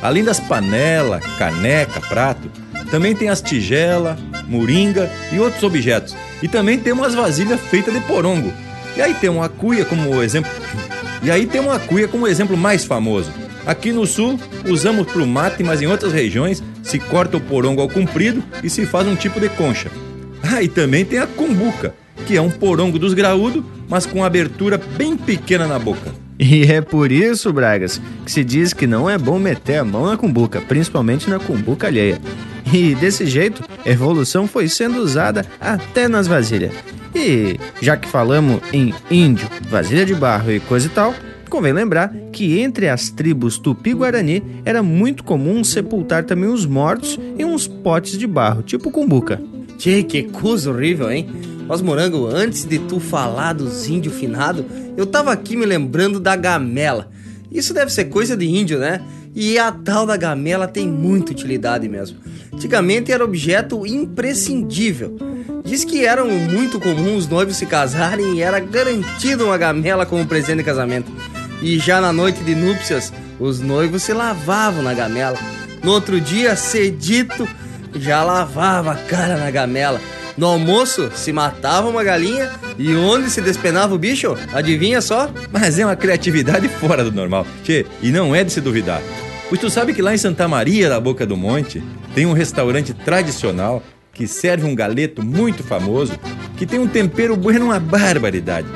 Além das panelas, caneca, prato, também tem as tigelas, moringa e outros objetos. E também tem umas vasilhas feitas de porongo. E aí tem uma cuia como exemplo. E aí tem uma cuia como exemplo mais famoso. Aqui no sul, usamos para o mate, mas em outras regiões se corta o porongo ao comprido e se faz um tipo de concha. Ah, e também tem a cumbuca, que é um porongo dos graúdos, mas com abertura bem pequena na boca. E é por isso, Bragas, que se diz que não é bom meter a mão na cumbuca, principalmente na cumbuca alheia. E desse jeito, a evolução foi sendo usada até nas vasilhas. E já que falamos em índio, vasilha de barro e coisa e tal, convém lembrar que entre as tribos tupi-guarani era muito comum sepultar também os mortos em uns potes de barro, tipo cumbuca. Tchê, que coisa horrível, hein? Mas, Morango, antes de tu falar dos índios finados, eu tava aqui me lembrando da gamela. Isso deve ser coisa de índio, né? E a tal da gamela tem muita utilidade mesmo. Antigamente era objeto imprescindível. Diz que eram muito comuns os noivos se casarem e era garantido uma gamela como presente de casamento. E já na noite de núpcias, os noivos se lavavam na gamela. No outro dia, cedito, já lavava a cara na gamela. No almoço, se matava uma galinha e onde se despenava o bicho? Adivinha só? Mas é uma criatividade fora do normal. Tchê, e não é de se duvidar. Pois tu sabe que lá em Santa Maria da Boca do Monte tem um restaurante tradicional que serve um galeto muito famoso que tem um tempero bueno uma barbaridade.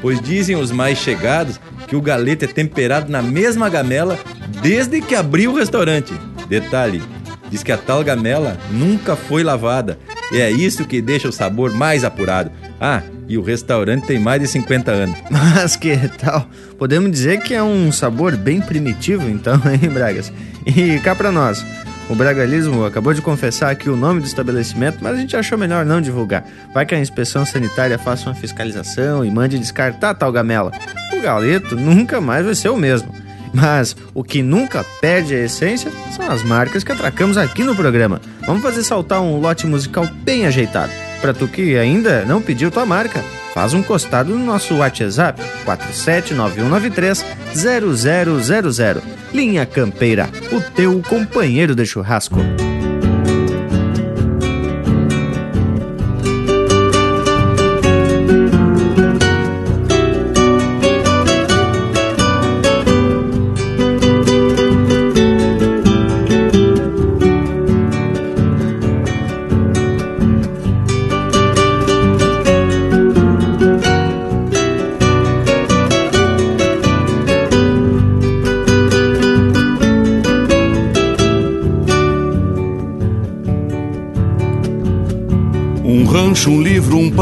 Pois dizem os mais chegados que o galeto é temperado na mesma gamela desde que abriu o restaurante. Detalhe, diz que a tal gamela nunca foi lavada e é isso que deixa o sabor mais apurado. Ah, e o restaurante tem mais de 50 anos. Mas que tal? Podemos dizer que é um sabor bem primitivo, então, hein, Bragas? E cá pra nós. O Bragalismo acabou de confessar aqui o nome do estabelecimento, mas a gente achou melhor não divulgar. Vai que a inspeção sanitária faça uma fiscalização e mande descartar tal gamela. o galeto nunca mais vai ser o mesmo. Mas o que nunca perde a essência são as marcas que atracamos aqui no programa. Vamos fazer saltar um lote musical bem ajeitado. Para tu que ainda não pediu tua marca, faz um costado no nosso WhatsApp 4791930000. Linha Campeira, o teu companheiro de churrasco.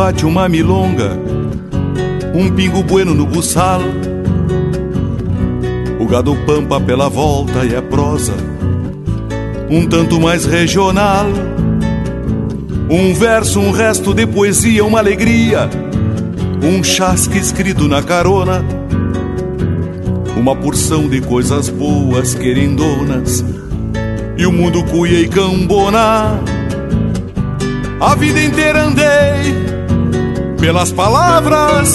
Pátio, uma milonga, um pingo bueno no buçal. O gado pampa pela volta e é prosa, um tanto mais regional. Um verso, um resto de poesia, uma alegria, um chasque escrito na carona, uma porção de coisas boas, querendonas, e o mundo cuia e cambona a vida inteira andei pelas palavras,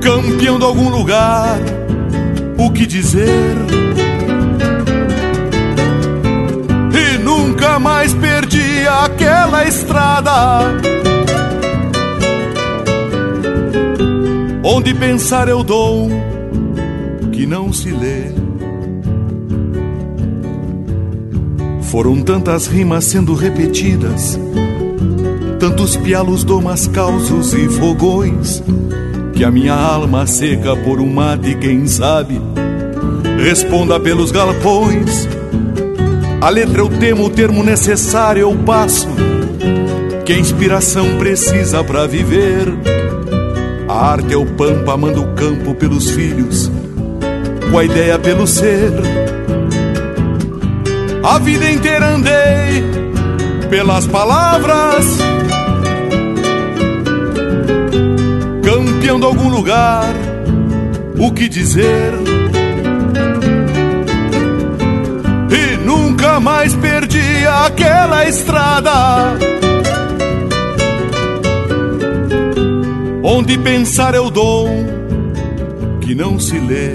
campeão de algum lugar, o que dizer. E nunca mais perdi aquela estrada. Onde pensar eu dou que não se lê. Foram tantas rimas sendo repetidas, tantos pialos, domas, causos e fogões, que a minha alma seca por um mate, quem sabe, responda pelos galpões. A letra eu temo, o termo necessário eu passo, que a inspiração precisa para viver. A arte é o pampa, manda o campo pelos filhos, com a ideia pelo ser a vida inteira andei pelas palavras, de algum lugar, o que dizer? E nunca mais perdi aquela estrada. Onde pensar eu dou que não se lê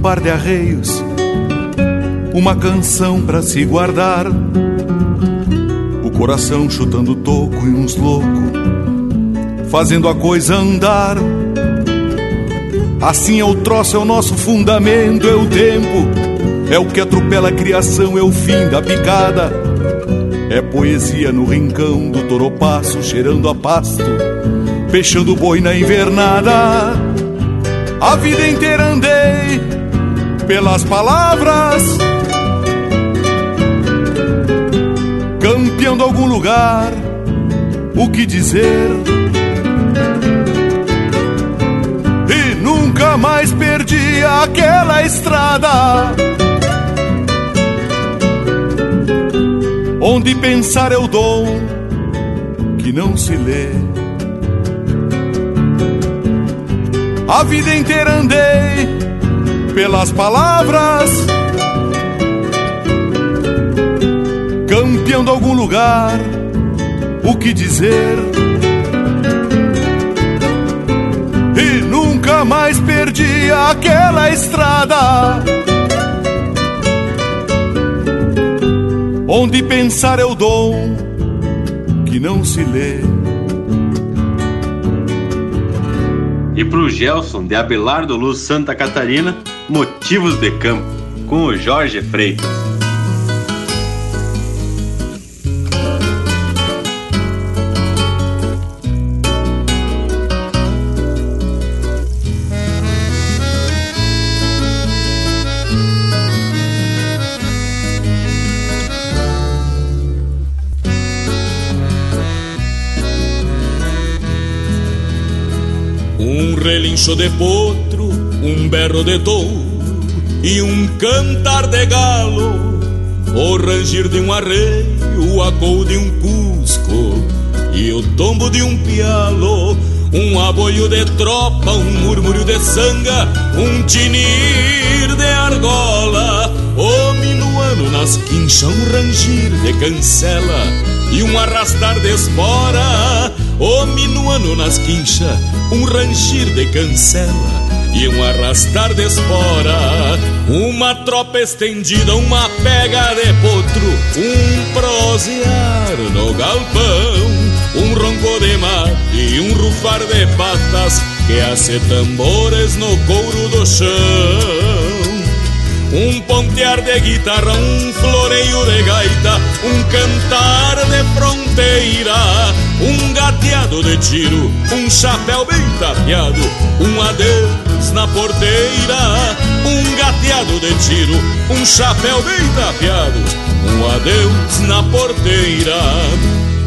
par de arreios, uma canção para se guardar, o coração chutando toco e uns loucos, fazendo a coisa andar. Assim é o troço, é o nosso fundamento, é o tempo, é o que atropela a criação, é o fim da picada. É poesia no rincão do toropaço, cheirando a pasto, fechando o boi na invernada. A vida inteira andei pelas palavras, campeão de algum lugar, o que dizer? E nunca mais perdi aquela estrada. Onde pensar eu dou que não se lê. A vida inteira andei pelas palavras, campeão de algum lugar, o que dizer? E nunca mais perdi aquela estrada. Onde pensar eu dou que não se lê. E para o Gelson de Abelardo Luz Santa Catarina, Motivos de Campo, com o Jorge Freitas. Um relincho depois berro de touro e um cantar de galo, o rangir de um arreio, o acou de um cusco e o tombo de um pialo, um aboio de tropa, um murmúrio de sanga, um tinir de argola, o minuano nas quinchas, um rangir de cancela e um arrastar de espora, o minuano nas quinchas, um rangir de cancela e um arrastar de espora. Uma tropa estendida, uma pega de potro, um prosear no galpão, um ronco de mar e um rufar de patas que hace tambores no couro do chão. Um pontear de guitarra, um floreio de gaita, um cantar de fronteira, um gateado de tiro, um chapéu bem tapeado, um adeus na porteira, um gateado de tiro, um chapéu bem tapeado, um adeus na porteira.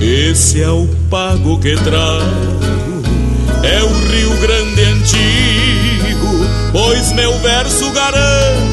Esse é o pago que trago, é o Rio Grande antigo, pois meu verso garante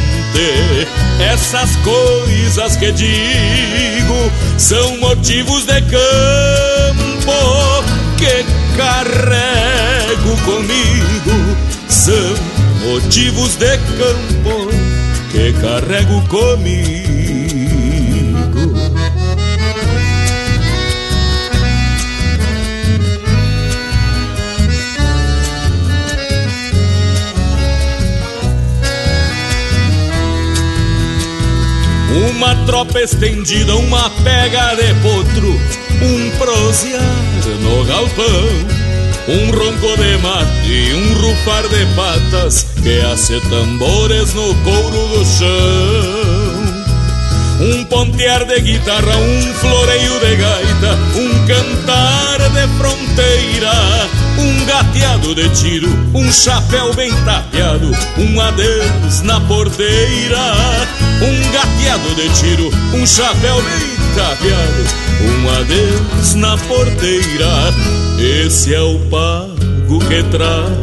essas coisas que digo são motivos de campo que carrego comigo. São motivos de campo que carrego comigo. Uma tropa estendida, uma pega de potro, um prosear no galpão. Um ronco de mate e um rufar de patas que hace tambores no couro do chão. Um pontear de guitarra, um floreio de gaita, um cantar de fronteira, um gateado de tiro, um chapéu bem tapeado, um adeus na porteira, um gateado de tiro, um chapéu bem tapeado, um adeus na porteira. Esse é o pago que traz,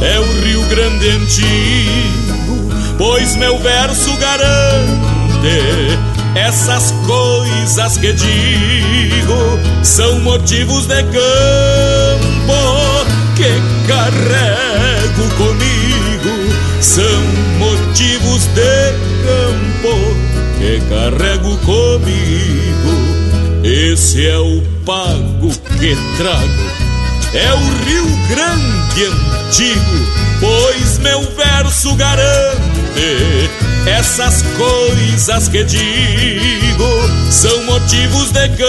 é o Rio Grande antigo, pois meu verso garante essas coisas que digo são motivos de campo que carrego comigo. São motivos de campo que carrego comigo. Esse é o pago que trago. É o Rio Grande antigo, pois meu verso garante essas coisas que digo são motivos de campo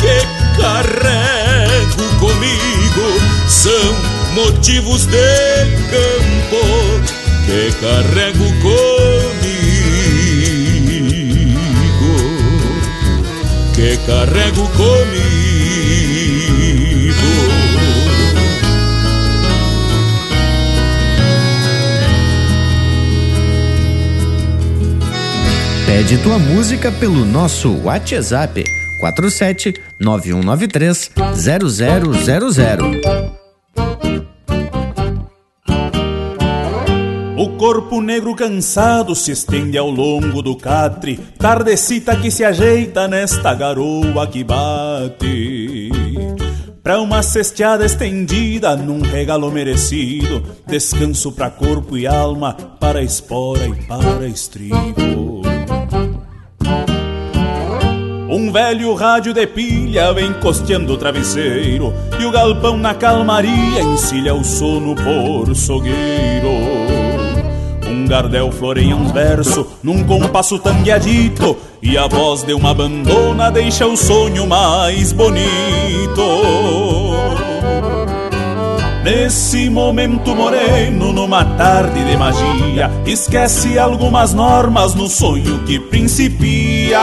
que carrego comigo. São motivos de campo que carrego comigo. Que carrego comigo. Pede tua música pelo nosso WhatsApp 47 9193 0000. O corpo negro cansado se estende ao longo do catre, tardecita que se ajeita nesta garoa que bate. Pra uma cesteada estendida num regalo merecido, descanso pra corpo e alma, para espora e para estribo. Velho rádio de pilha vem costeando o travesseiro E o galpão na calmaria encilha o sono por sogueiro. Um gardel floreia um verso num compasso tangueadito E a voz de uma abandona deixa o sonho mais bonito Nesse momento moreno, numa tarde de magia, esquece algumas normas no sonho que principia.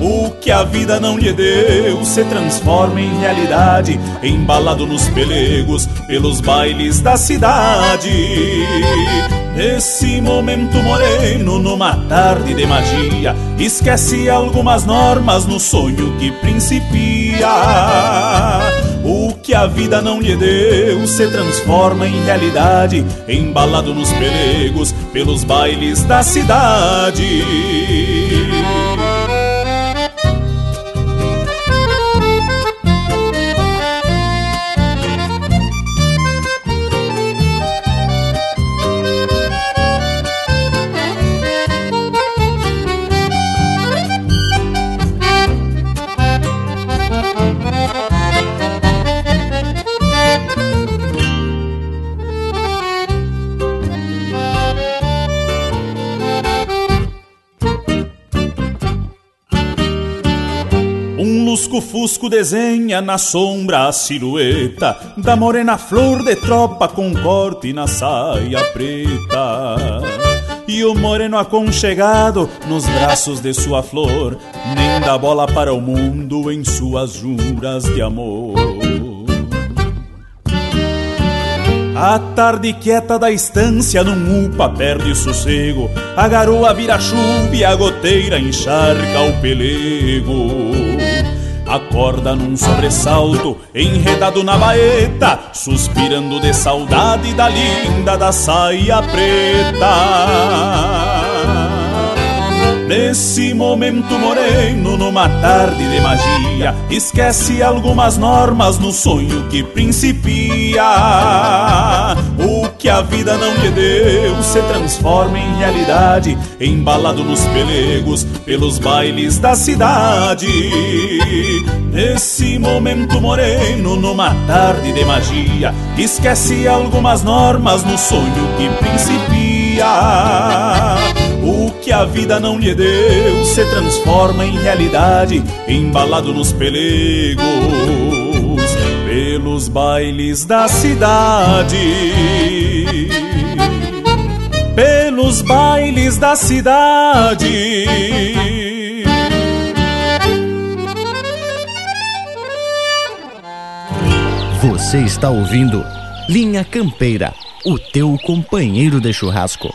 O que a vida não lhe deu se transforma em realidade, embalado nos pelegos pelos bailes da cidade. Nesse momento moreno, numa tarde de magia, esquece algumas normas no sonho que principia. Que a vida não lhe deu se transforma em realidade, embalado nos pelegos pelos bailes da cidade. Lusco-fusco desenha na sombra a silhueta da morena flor de tropa com corte na saia preta. E o moreno aconchegado nos braços de sua flor nem dá bola para o mundo em suas juras de amor. A tarde quieta da estância num upa perde o sossego A garoa vira chuva e a goteira encharca o pelego Acorda num sobressalto, enredado na baeta, suspirando de saudade da linda da saia preta. Nesse momento moreno, numa tarde de magia, esquece algumas normas no sonho que principia. O que a vida não lhe deu se transforma em realidade, embalado nos pelegos pelos bailes da cidade. Nesse momento moreno, numa tarde de magia, esquece algumas normas no sonho que principia. Que a vida não lhe deu se transforma em realidade, embalado nos pelegos, pelos bailes da cidade. Pelos bailes da cidade. Você está ouvindo Linha Campeira, o teu companheiro de churrasco.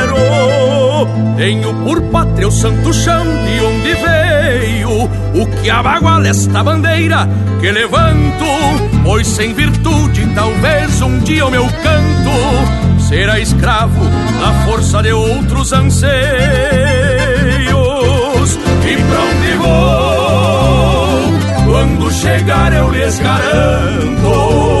Tenho por pátria o santo chão de onde veio o que abaguala esta bandeira que levanto, pois sem virtude talvez um dia o meu canto será escravo da força de outros anseios. E pra onde vou? Quando chegar eu lhes garanto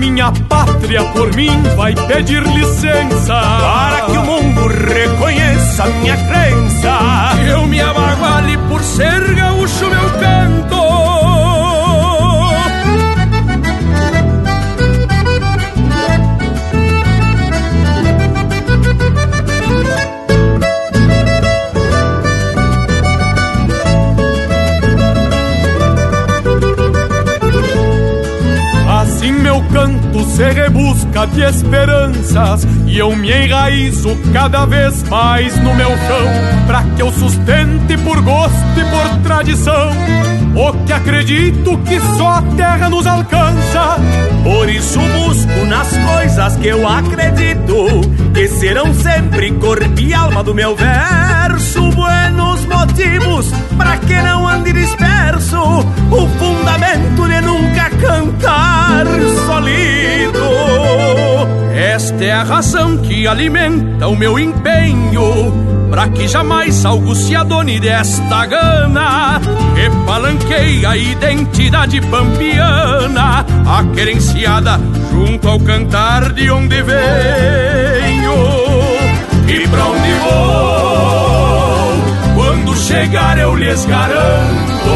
Minha pátria por mim vai pedir licença para que o mundo reconheça minha crença. Eu me abaguale por ser se rebusca de esperanças e eu me enraizo cada vez mais no meu chão, para que eu sustente por gosto e por tradição o que acredito que só a terra nos alcança. Por isso busco nas coisas que eu acredito que serão sempre corpo e alma do meu verso. Buenos motivos para que não ande disperso. O fundamento de nunca cantar solido. Esta é a razão que alimenta o meu empenho Pra que jamais algo se adone desta gana Que palanqueia a identidade pampiana Aquerenciada junto ao cantar de onde venho E pra onde vou chegar eu lhes garanto.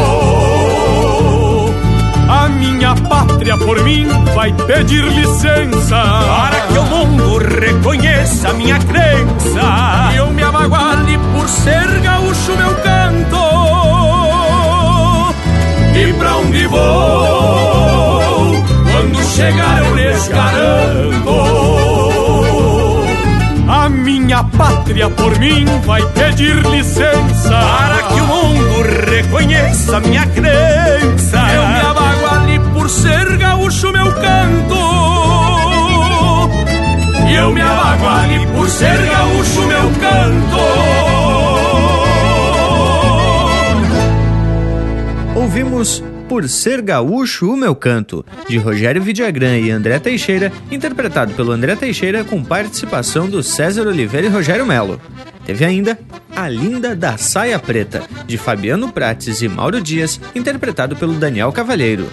A minha pátria por mim vai pedir licença. Para que o mundo reconheça minha crença. E eu me abaguale por ser gaúcho meu canto. E pra onde vou? Quando chegar eu lhes garanto minha pátria por mim vai pedir licença. Para que o mundo reconheça minha crença. Eu me abago ali por ser gaúcho meu canto. E eu me abago ali por ser gaúcho meu canto. Ouvimos por Ser Gaúcho, o Meu Canto, de Rogério Vidagrã e André Teixeira, interpretado pelo André Teixeira com participação do César Oliveira e Rogério Melo. Teve ainda A Linda da Saia Preta, de Fabiano Prates e Mauro Dias, interpretado pelo Daniel Cavalheiro.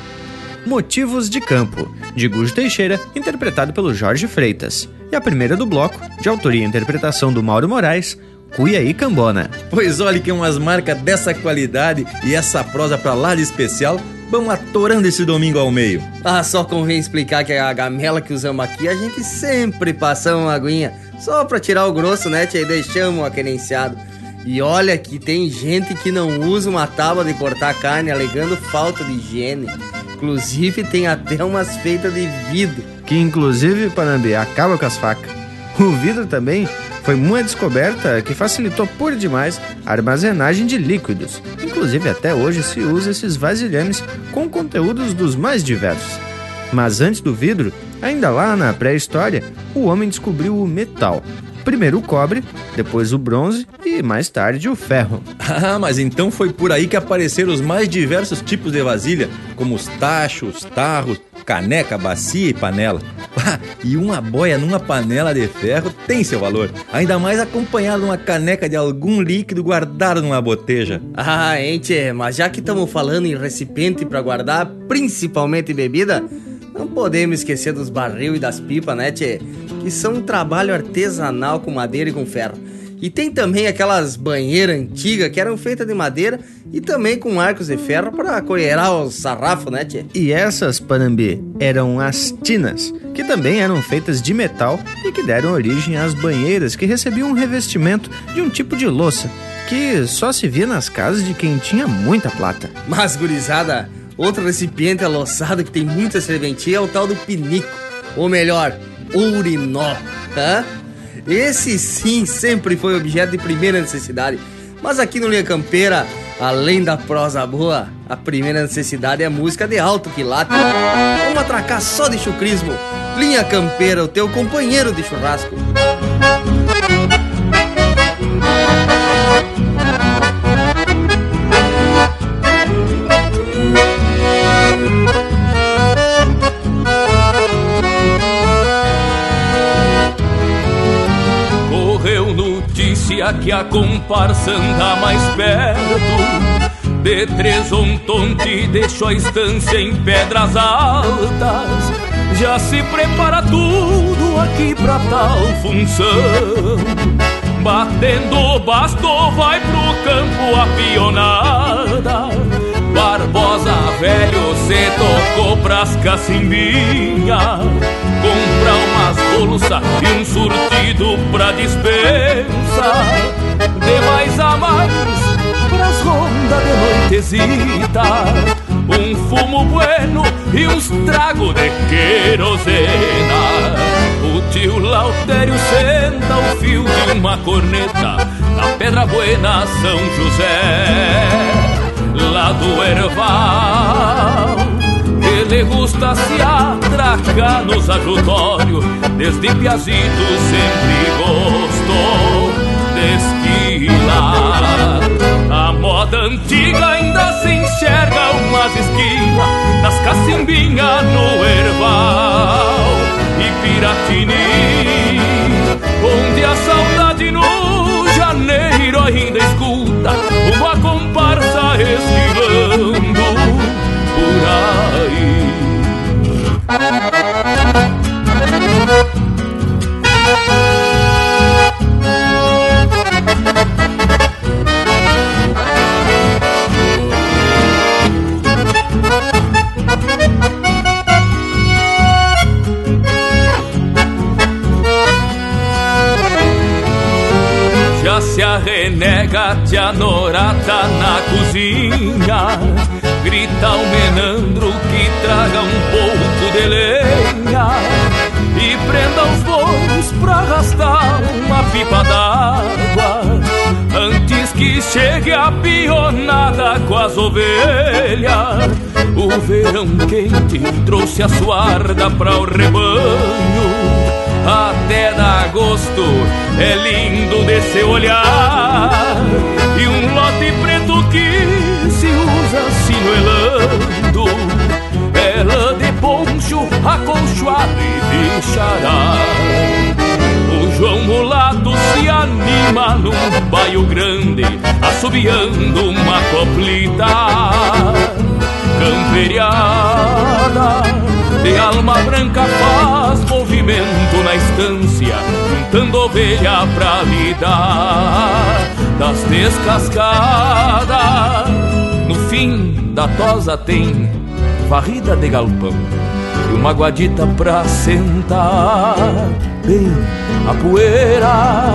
Motivos de Campo, de Gujo Teixeira, interpretado pelo Jorge Freitas. E a primeira do bloco, de autoria e interpretação do Mauro Moraes, Cuia e Cambona. Pois olha que umas marcas dessa qualidade e essa prosa pra lá de especial vão atorando esse domingo ao meio. Ah, só convém explicar que a gamela que usamos aqui, a gente sempre passa uma aguinha, só pra tirar o grosso, né, tia? E deixamos o querenciado. E olha que tem gente que não usa uma tábua de cortar carne alegando falta de higiene. Inclusive tem até umas feitas de vidro. Que inclusive, Panambi, acaba com as facas. O vidro também foi uma descoberta que facilitou por demais a armazenagem de líquidos. Inclusive, até hoje se usa esses vasilhames com conteúdos dos mais diversos. Mas antes do vidro, ainda lá na pré-história, o homem descobriu o metal. Primeiro o cobre, depois o bronze e mais tarde o ferro. Ah, mas então foi por aí que apareceram os mais diversos tipos de vasilha, como os tachos, tarros, caneca, bacia e panela. Ah, e uma boia numa panela de ferro tem seu valor, ainda mais acompanhado de uma caneca de algum líquido guardado numa boteja. Ah, ente, mas já que estamos falando em recipiente para guardar, principalmente bebida, não podemos esquecer dos barril e das pipas, né, tchê? Que são um trabalho artesanal com madeira e com ferro. E tem também aquelas banheiras antigas que eram feitas de madeira e também com arcos de ferro para colherar os sarrafos, né, tia? E essas, Panambi, eram as tinas, que também eram feitas de metal e que deram origem às banheiras que recebiam um revestimento de um tipo de louça que só se via nas casas de quem tinha muita plata. Mas, gurizada, outro recipiente aloçado que tem muita serventia é o tal do pinico, ou melhor, urinó, tá? Esse sim sempre foi objeto de primeira necessidade. Mas aqui no Linha Campeira, além da prosa boa, a primeira necessidade é música de alto quilate. Vamos atracar só de chucrismo. Linha Campeira, o teu companheiro de churrasco. Que a comparsa anda mais perto. De três um tonte deixou a estância em pedras altas. Já se prepara tudo aqui pra tal função. Batendo o basto vai pro campo a pionada. Barbosa velho se tocou pras cacimbinhas. Comprar umas bolsas e um surtido pra dispensa De mais a mais pras rondas de noitezita um fumo bueno e uns trago de querosena. O tio Lautério senta o fio de uma corneta na Pedra Buena São José, lá do Erval. Ele gusta se atracar nos ajutórios, desde Piazito sempre gostou de esquilar. A moda antiga ainda se enxerga umas esquinas nas cacimbinhas no Erval e Piratini, onde a saudade no janeiro ainda escuta uma comparsa esquilando Já se arrenega tia Norata na cozinha Grita o menandro que traga um pouco de lenha E prenda os bois pra arrastar uma pipa d'água Antes que chegue a pionada com as ovelhas. O verão quente trouxe a suarda pra o rebanho até dar gosto é lindo de se olhar. E um lote preto que se usa sinuelando ela de poncho acolchoado e de xará. O João Mulato se anima num baio grande assobiando uma coplita. Camperiada de alma branca faz movimento na estância, juntando ovelha pra lidar das descascadas. No fim da tosa tem varrida de galpão e uma guadita pra sentar. Bem, a poeira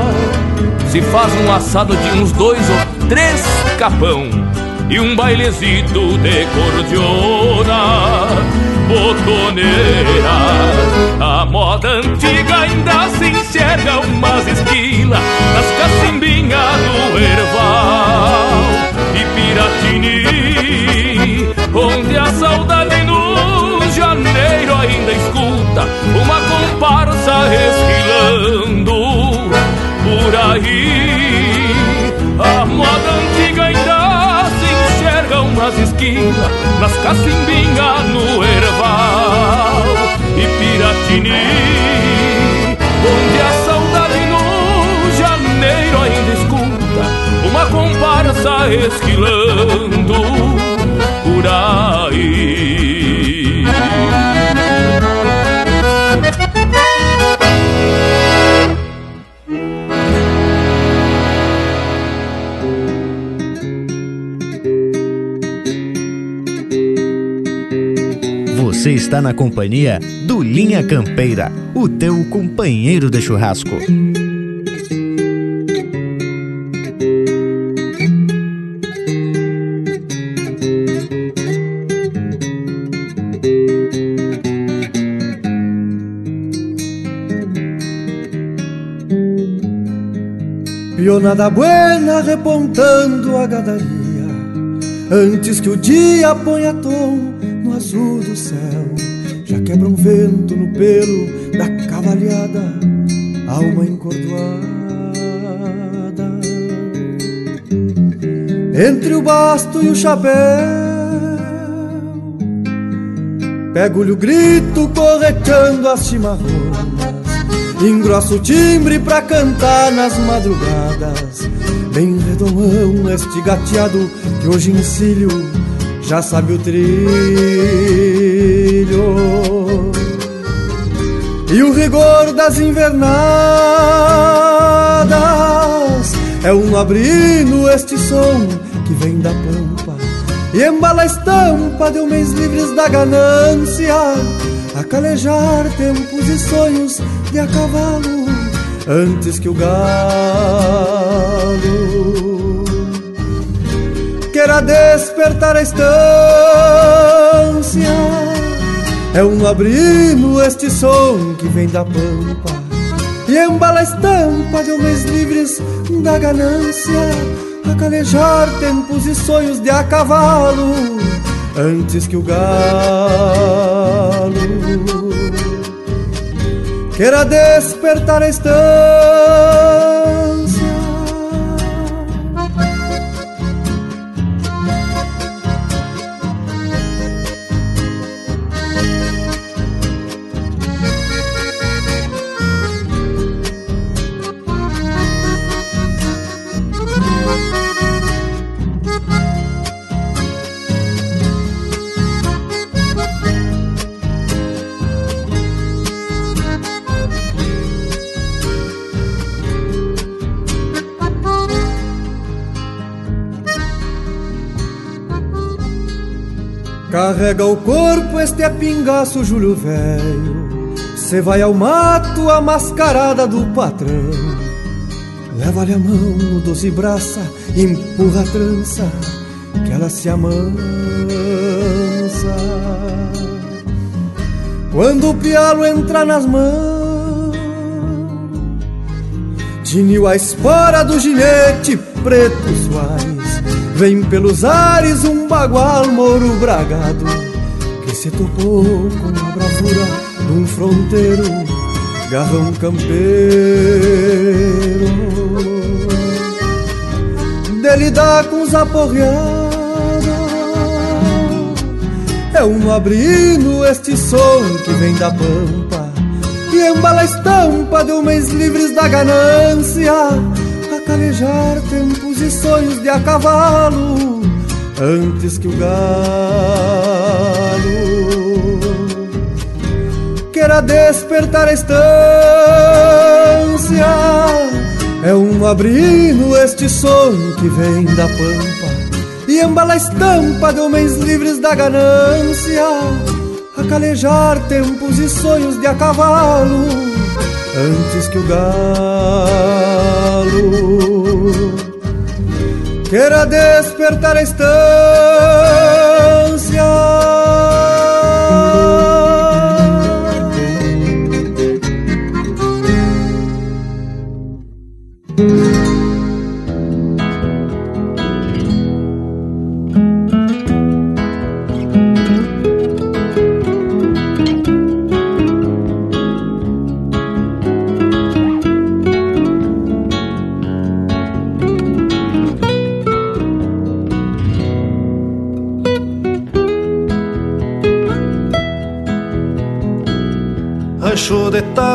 se faz um assado de uns dois ou três capão e um bailezito de cordiona botoneira. A moda antiga ainda se enxerga umas esquilas nas cacimbinhas do Erval e Piratini, onde a saudade no janeiro ainda escuta uma comparsa esquilando umas esquinas nas cacimbinhas no Erval e Piratini, onde a saudade no janeiro ainda escuta uma comparsa esquilando por aí. Você está na companhia do Linha Campeira, o teu companheiro de churrasco. Pionada buena repontando a gadaria Antes que o dia ponha tom azul do céu Já quebra um vento no pelo da cavalhada Alma encordoada. Entre o basto e o chapéu Pego-lhe o grito correteando as chimarrões Engrosso o timbre pra cantar nas madrugadas Bem redomão este gateado que hoje encilho Já sabe o trilho E o rigor das invernadas É um abrino este som que vem da pampa E embala a estampa de homens livres da ganância a calejar tempos e sonhos de a cavalo antes que o galo. Queira despertar a estância. É um abrino este som que vem da pampa e embala a estampa de homens livres da ganância, a calejar tempos e sonhos de a cavalo antes que o galo queira despertar a estância. Carrega o corpo este é pingaço Júlio velho. Cê vai ao mato a mascarada do patrão. Leva-lhe a mão no doze braça Empurra a trança Que ela se amansa. Quando o pialo entra nas mãos Tiniu a espora do ginete preto suais Vem pelos ares um bagual mouro bragado Que se topou com a bravura de um fronteiro Garrão campeiro. Dele dá com os É um abrino este som que vem da pampa E embala a estampa de homens livres da ganância calejar tempos e sonhos de a cavalo antes que o galo queira despertar a estância. É um abrino este som que vem da pampa e embala a estampa de homens livres da ganância a calejar tempos e sonhos de a cavalo antes que o galo queira despertar a estância.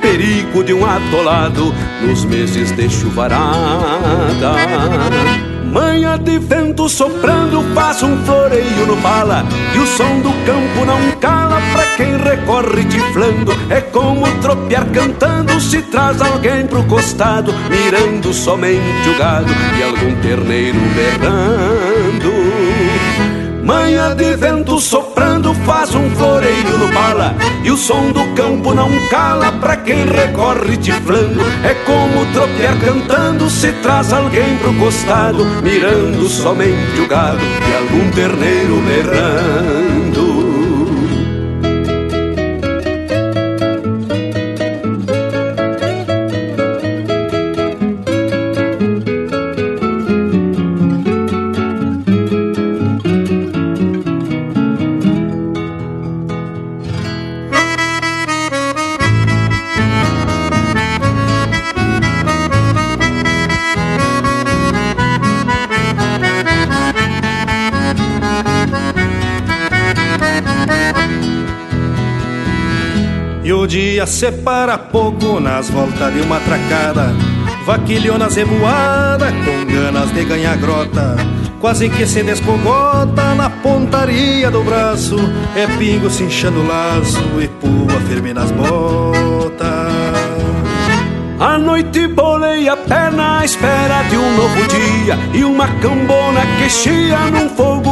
Perigo de um atolado nos meses de chuvarada Manha de vento soprando faz um floreio no pala E o som do campo não cala pra quem recorre tiflando. É como tropear cantando se traz alguém pro costado Mirando somente o gado e algum terneiro berrando Manha de vento soprando faz um floreio no bala. E o som do campo não cala pra quem recorre tiflando É como tropear cantando se traz alguém pro costado Mirando somente o gado e algum terneiro berrando separa pouco nas voltas de uma tracada. Vaquilhona zebuada com ganas de ganhar grota. Quase que se descogota na pontaria do braço. É pingo se inchando o laço e pua firme nas botas. A noite bolei a perna à espera de um novo dia E uma cambona que chia num fogo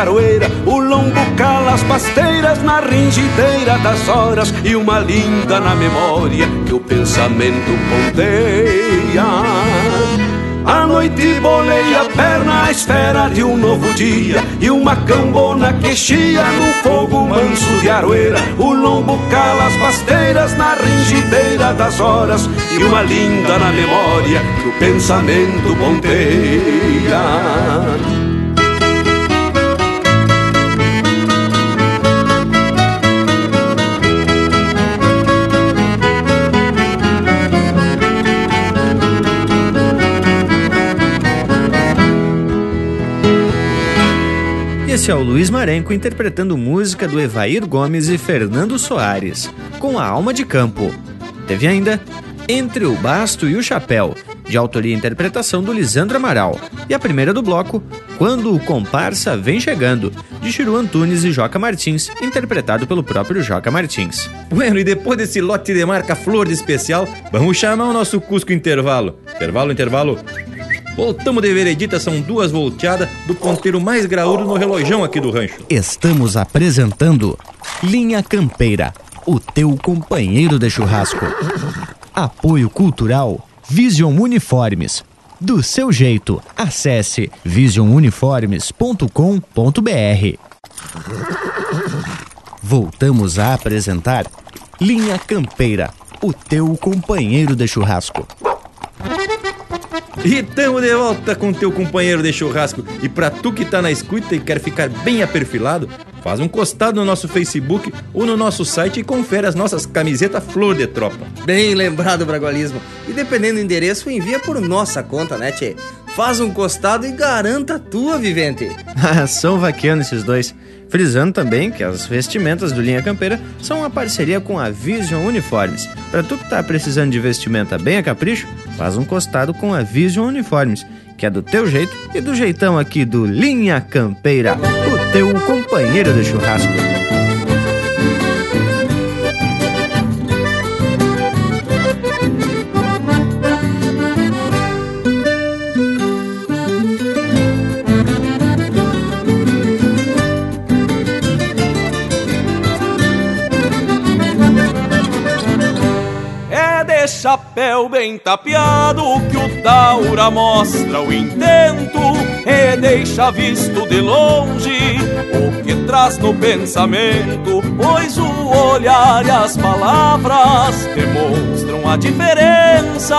manso de aroeira O lombo cala as pasteiras na ringideira das horas E uma linda na memória que o pensamento ponteia. A noite bolei a perna à espera de um novo dia E uma cambona que chia fogo manso de aroeira. O lombo cala as pasteiras na ringideira das horas E uma linda na memória que o pensamento ponteia É o Luiz Marenco interpretando música do Evair Gomes e Fernando Soares, com a alma de campo. Teve ainda Entre o Basto e o Chapéu, de autoria e interpretação do Lisandro Amaral. E a primeira do bloco, Quando o Comparsa Vem Chegando, de Chiru Antunes e Joca Martins, interpretado pelo próprio Joca Martins. Bueno, e depois desse lote de marca flor de especial, vamos chamar o nosso Cusco Intervalo. Intervalo, intervalo. Voltamos de veredita, são duas volteadas do ponteiro mais graúdo no relojão aqui do rancho. Estamos apresentando Linha Campeira, o teu companheiro de churrasco. Apoio Cultural Vision Uniformes. Do seu jeito, acesse visionuniformes.com.br. Voltamos a apresentar Linha Campeira, o teu companheiro de churrasco. E tamo de volta com teu companheiro de churrasco. E pra tu que tá na escuta e quer ficar bem aperfilado, faz um costado no nosso Facebook ou no nosso site e confere as nossas camisetas Flor de Tropa. Bem lembrado, Bragualismo. E dependendo do endereço, envia por nossa conta, né, tchê? Faz um costado e garanta a tua, vivente. São vaqueando esses dois. Frisando também que as vestimentas do Linha Campeira são uma parceria com a Vision Uniformes. Para tu que tá precisando de vestimenta bem a capricho, faz um costado com a Vision Uniformes, que é do teu jeito e do jeitão aqui do Linha Campeira, o teu companheiro de churrasco. Chapéu bem tapeado que o Taura mostra o intento e deixa visto de longe o que traz no pensamento, pois o olhar e as palavras demonstram a diferença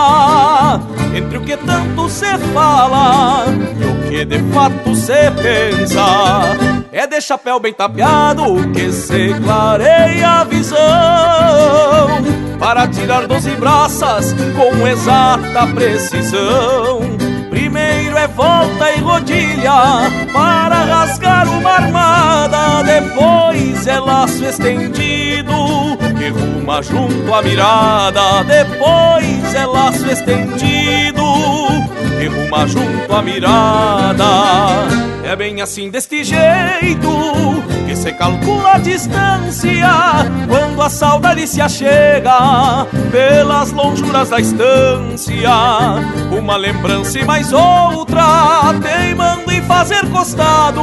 entre o que tanto se fala e o que de fato se pensa. É de chapéu bem tapeado que se clareia a visão para tirar doze braças com exata precisão. Primeiro é volta e rodilha para rasgar uma armada, depois é laço estendido que ruma junto à mirada, depois é laço estendido que ruma junto à mirada. É bem assim deste jeito que se calcula a distância a saudade se achega pelas lonjuras da estância. Uma lembrança e mais outra teimando em fazer costado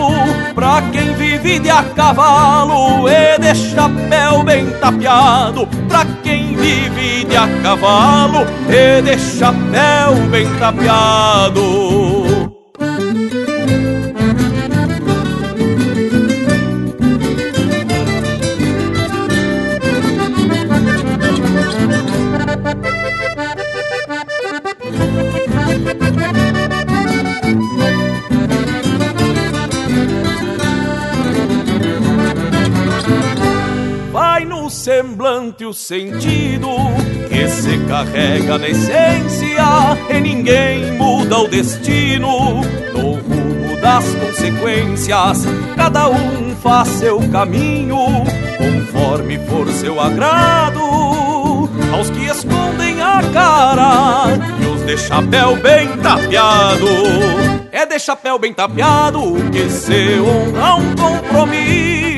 pra quem vive de a cavalo e de chapéu bem tapeado. Pra quem vive de a cavalo e de chapéu bem tapeado. Semblante o sentido que se carrega na essência e ninguém muda o destino no rumo das consequências. Cada um faz seu caminho conforme for seu agrado. Aos que escondem a cara e os de chapéu bem tapeado. É de chapéu bem tapeado que se honra um compromisso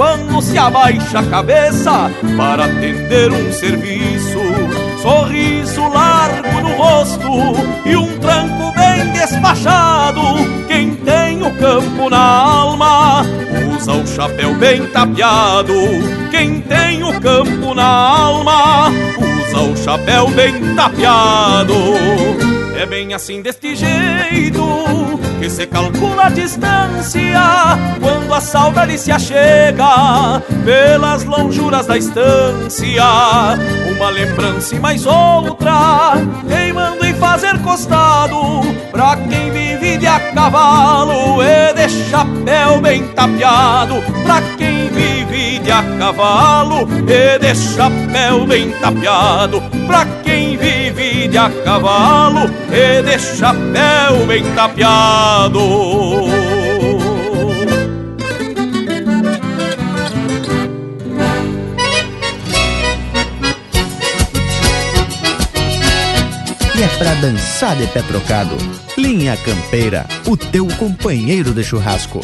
quando se abaixa a cabeça para atender um serviço. Sorriso largo no rosto e um tranco bem despachado. Quem tem o campo na alma usa o chapéu bem tapeado. Quem tem o campo na alma usa o chapéu bem tapeado. É bem assim deste jeito que se calcula a distância quando a saudade se achega pelas lonjuras da estância. Uma lembrança e mais outra, teimando em fazer costado pra quem vive de a cavalo e de chapéu bem tapeado. Pra quem vive de a cavalo e de chapéu bem tapeado. Pra quem vive de a cavalo e de chapéu bem tapeado. E é pra dançar de pé trocado. Linha Campeira, o teu companheiro de churrasco.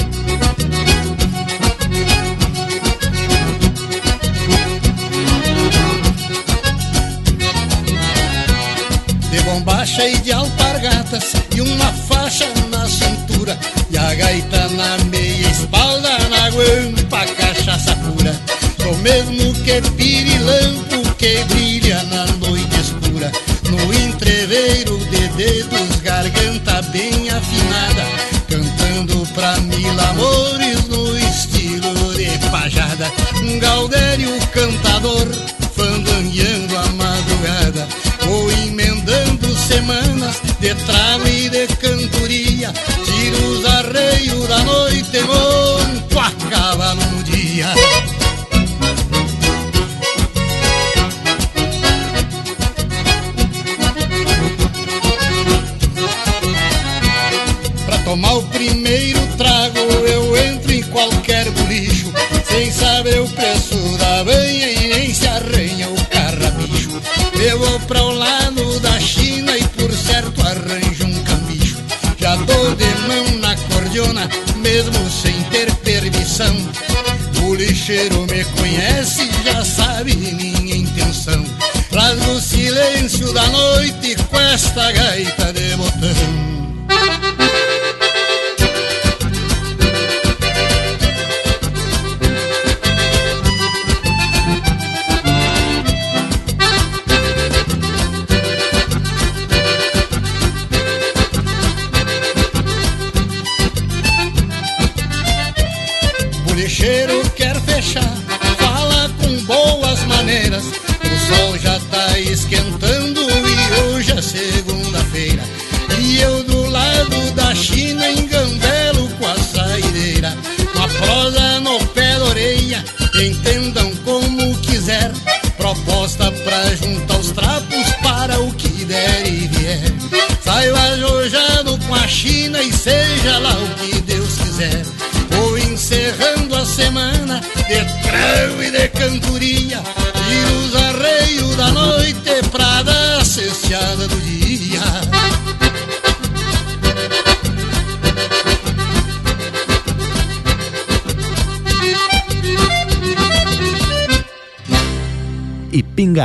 E de alpargatas e uma faixa na cintura. E a gaita na meia espalda na guampa cachaça pura. Sou mesmo que pirilampo que brilha na noite escura. No entreveiro de dedos garganta bem afinada. Cantando pra mil amores no estilo de pajada. Um gaudério cantador de trago e de cantoria Tiro os arreios da noite, monto a cavalo no dia. Pra tomar o primeiro trago eu entro em qualquer bolicho Sem saber o preço da banha e nem se arranha o carrapicho Eu vou pra o lado da China e por certo arranjo O lixeiro me conhece, já sabe minha intenção. Rasgo o silêncio da noite com esta gaita de botão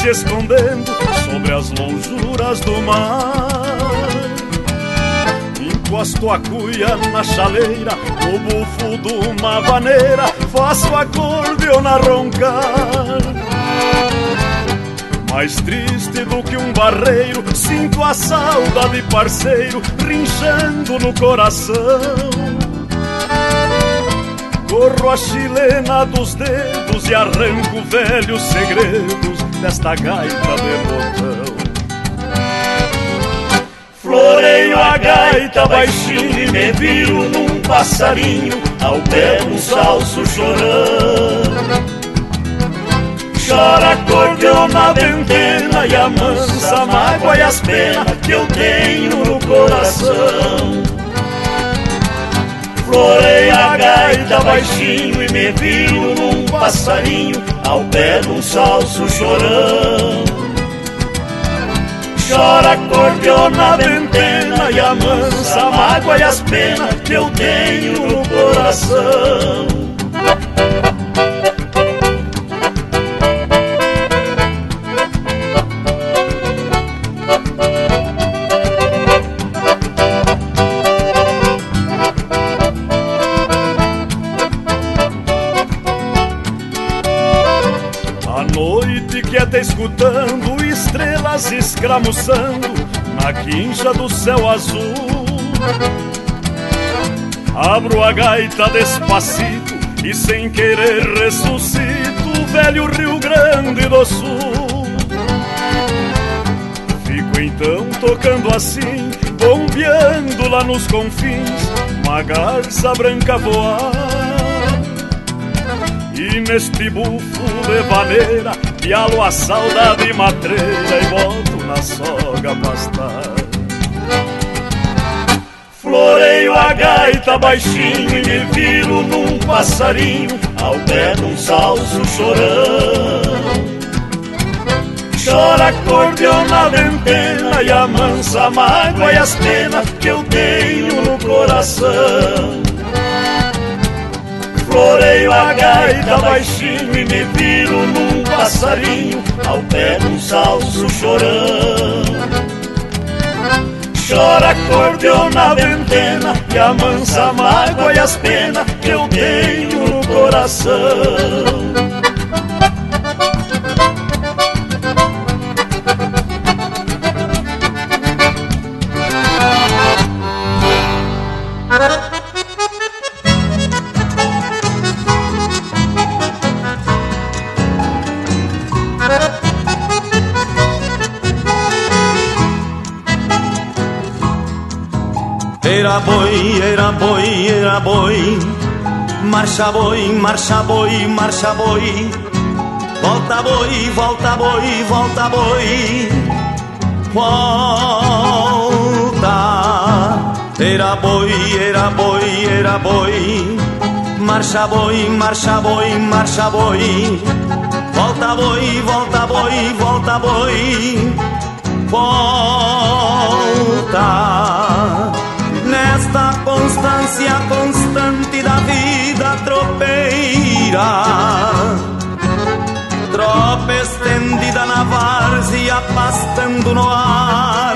Se escondendo sobre as lonjuras do mar. Encosto a cuia na chaleira, no bufo de uma vaneira, faço acordeona roncar. Mais triste do que um barreiro, sinto a saudade parceiro, rinchando no coração. Corro a chilena dos dedos e arranco velhos segredos desta gaita de botão. Floreio a gaita baixinho e me viro num passarinho ao pé do salso chorando. Chora acordeona, ventena e amansa mágoa e as penas que eu tenho no coração. Florei a gaita baixinho e me viro num passarinho ao pé de um salso chorando. Chora acordeona, ventena e amansa mágoa e as penas que eu tenho no coração. Escutando estrelas escramuçando na quincha do céu azul. Abro a gaita despacito e sem querer ressuscito o velho Rio Grande do Sul. Fico então tocando assim, bombeando lá nos confins, uma garça branca voar. E neste bufo de vaneira Pialo a saudade matreira e volto na soga pastar. Floreio a gaita baixinho e me viro num passarinho Ao pé de um salso chorando Chora acordeona, ventena e amansa mágoa e as penas que eu tenho no coração. Floreio a gaita baixinho e me viro num passarinho ao pé de um salso chorando. Chora acordeona, ventena e amansa mágoa e as penas que eu tenho no coração. Era boi, era boi, Marcha boi, marcha boi, marcha boi Volta boi, volta boi, volta boi. Volta. Era boi, era boi, era boi. Marcha boi, marcha boi, marcha boi. Volta boi, volta boi, volta boi. Volta constância constante da vida tropeira. Tropa estendida na várzea, pastando no ar.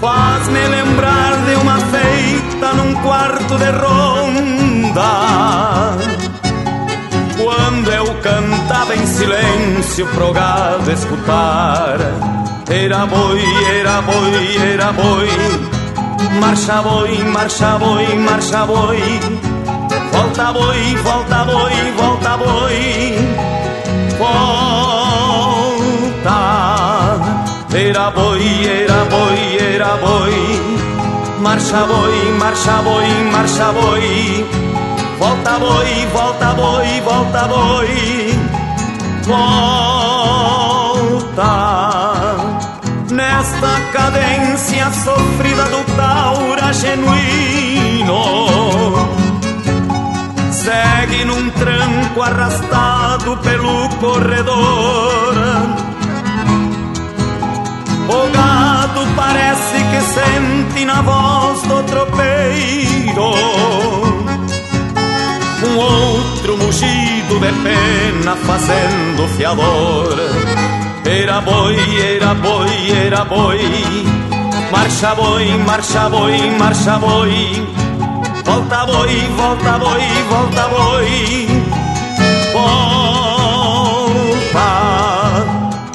Faz-me lembrar de uma feita num quarto de ronda. Quando eu cantava em silêncio pro gado escutar era boi, era boi, era boi Marcha boi, marcha boi, marcha boi. Volta boi, volta boi, volta boi. Volta. Era boi, era boi, era boi. Marcha boi, marcha boi, marcha boi. Volta boi, volta boi, volta boi. Volta. Nesta cadência sofrida genuíno. Segue num tranco arrastado pelo corredor. O gado parece que sente na voz do tropeiro um outro mugido de pena fazendo fiador. Era boi, era boi, era boi Marcha boi, marcha boi, marcha boi Volta boi, volta boi, volta boi Volta.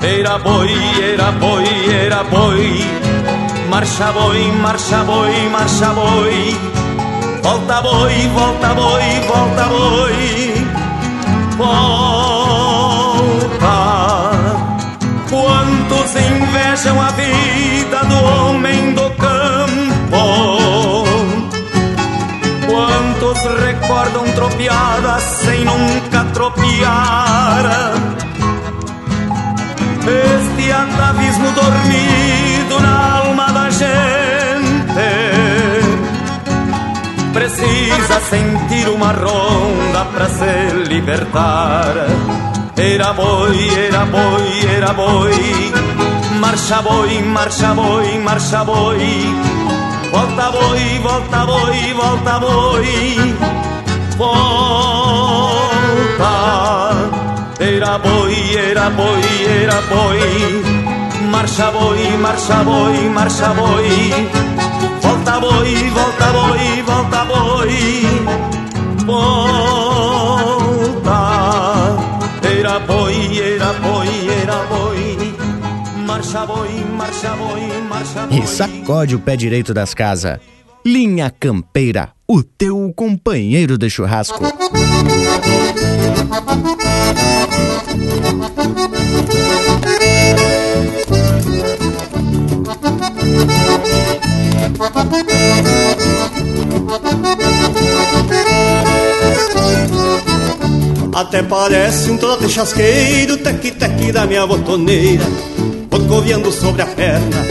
Era boi, era boi, era boi Marcha boi, marcha boi, marcha boi Volta boi, volta boi, volta boi, volta. Quantos invejam a vida do homem do campo? Quantos recordam tropiadas sem nunca tropiar? Este atavismo dormido na alma da gente precisa sentir uma ronda pra se libertar. Era boi, era boi, era boi. Marcha boi, marcha boi, marcha boi. Volta boi, volta boi, volta boi. Volta. Era boi, era boi, era boi. Marcha boi, marcha boi, marcha boi. Volta boi, volta boi, volta boi. Volta. Era boi, era boi, era boi. Marcha boi, marcha boi, marcha boi. E sacode o pé direito das casas. Linha Campeira, o teu companheiro de churrasco. Até parece um trote chasqueiro, tec-tec da minha botoneira, corcoviando sobre a perna,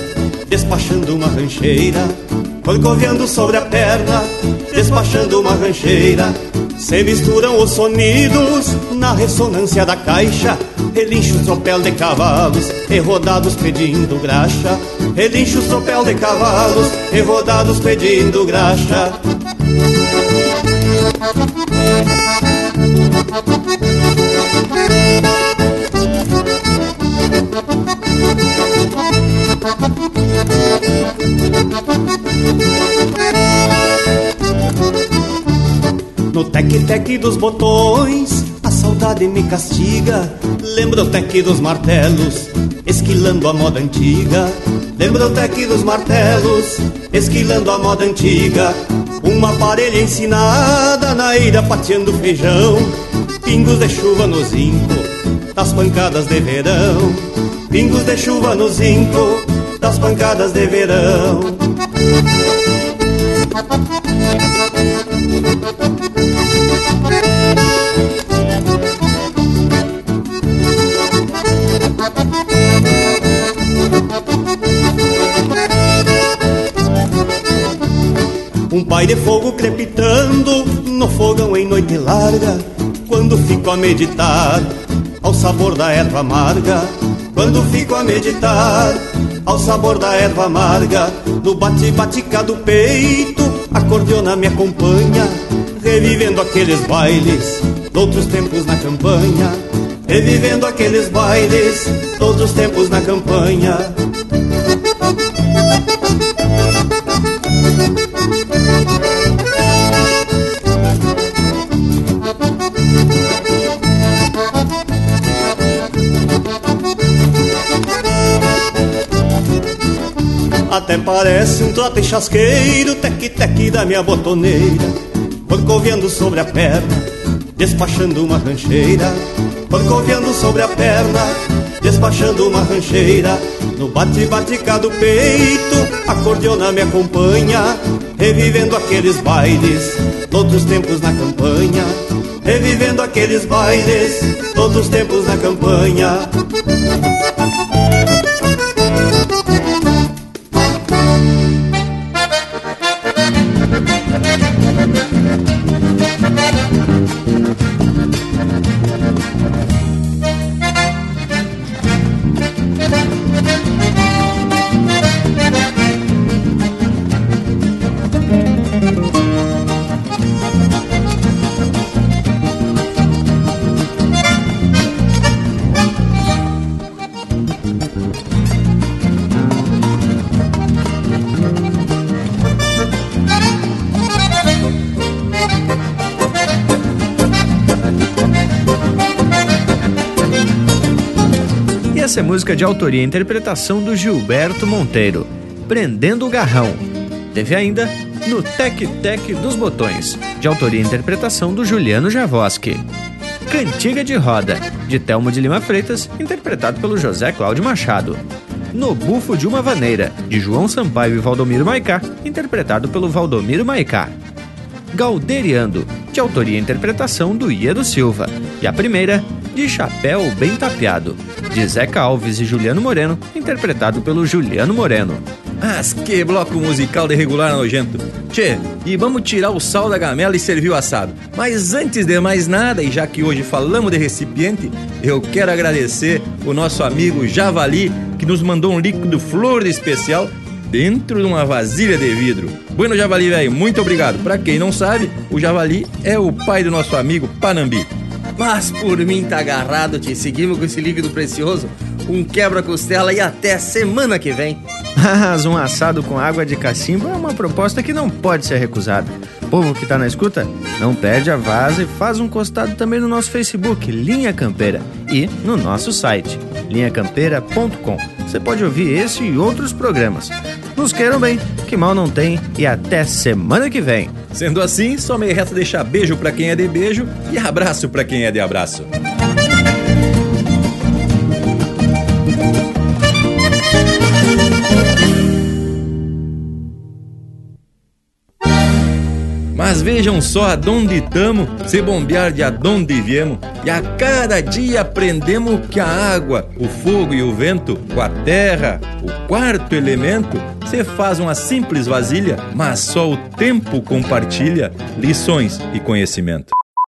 despachando uma rancheira. Corcoviando sobre a perna, despachando uma rancheira. Se misturam os sonidos na ressonância da caixa. Relincha o tropel de cavalos e rodados pedindo graxa. Relincha o tropel de cavalos e rodados pedindo graxa. No tec-tec dos botões, a saudade me castiga. Lembra o tec dos martelos, esquilando a moda antiga. Lembra o tec dos martelos, esquilando a moda antiga. Uma parelha ensinada na eira pateando feijão. Pingos de chuva no zinco, das pancadas de verão. Pingos de chuva no zinco, das pancadas de verão. Um pai de fogo crepitando no fogão em noite larga. Quando fico a meditar ao sabor da erva amarga. Quando fico a meditar ao sabor da erva amarga. No bate-batica do peito, a cordiona me acompanha. Revivendo aqueles bailes outros tempos na campanha. Revivendo aqueles bailes outros tempos na campanha. Parece um trote chasqueiro, tec-tec da minha botoneira, corcoviando sobre a perna, despachando uma rancheira, corcoviando sobre a perna, despachando uma rancheira. No bate-batica do peito, a cordiona me acompanha, revivendo aqueles bailes, outros tempos na campanha, revivendo aqueles bailes, outros tempos na campanha. Música de autoria e interpretação do Gilberto Monteiro, Prendendo o Garrão. Teve ainda no Tec Tec dos Botões, de autoria e interpretação do Juliano Javoski. Cantiga de Roda, de Telmo de Lima Freitas, interpretado pelo José Cláudio Machado. No Bufo de uma Vaneira, de João Sampaio e Valdomiro Maicá, interpretado pelo Valdomiro Maicá. Galderiando, de autoria e interpretação do Iedo Silva. E a primeira, de Chapéu Bem Tapeado, de Zeca Alves e Juliano Moreno, interpretado pelo Juliano Moreno. Mas que bloco musical de regular nojento. Tchê, e vamos tirar o sal da gamela e servir o assado. Mas antes de mais nada, e já que hoje falamos de recipiente, eu quero agradecer o nosso amigo Javali, que nos mandou um líquido flor de especial dentro de uma vasilha de vidro. Bueno, Javali, velho, muito obrigado. Para quem não sabe, o Javali é o pai do nosso amigo Panambi. Mas por mim tá agarrado, te seguimos com esse líquido precioso, um quebra-costela e até semana que vem. Mas um assado com água de cacimbo é uma proposta que não pode ser recusada. Povo que tá na escuta, não perde a vaza e faz um costado também no nosso Facebook, Linha Campeira, e no nosso site, linhacampeira.com. Você pode ouvir esse e outros programas. Nos queiram bem, que mal não tem, e até semana que vem. Sendo assim, só me resta deixar beijo para quem é de beijo e abraço para quem é de abraço. Mas vejam só aonde tamo, se bombear de aonde viemos. E a cada dia aprendemos que a água, o fogo e o vento, com a terra, o quarto elemento, se faz uma simples vasilha, mas só o tempo compartilha lições e conhecimento.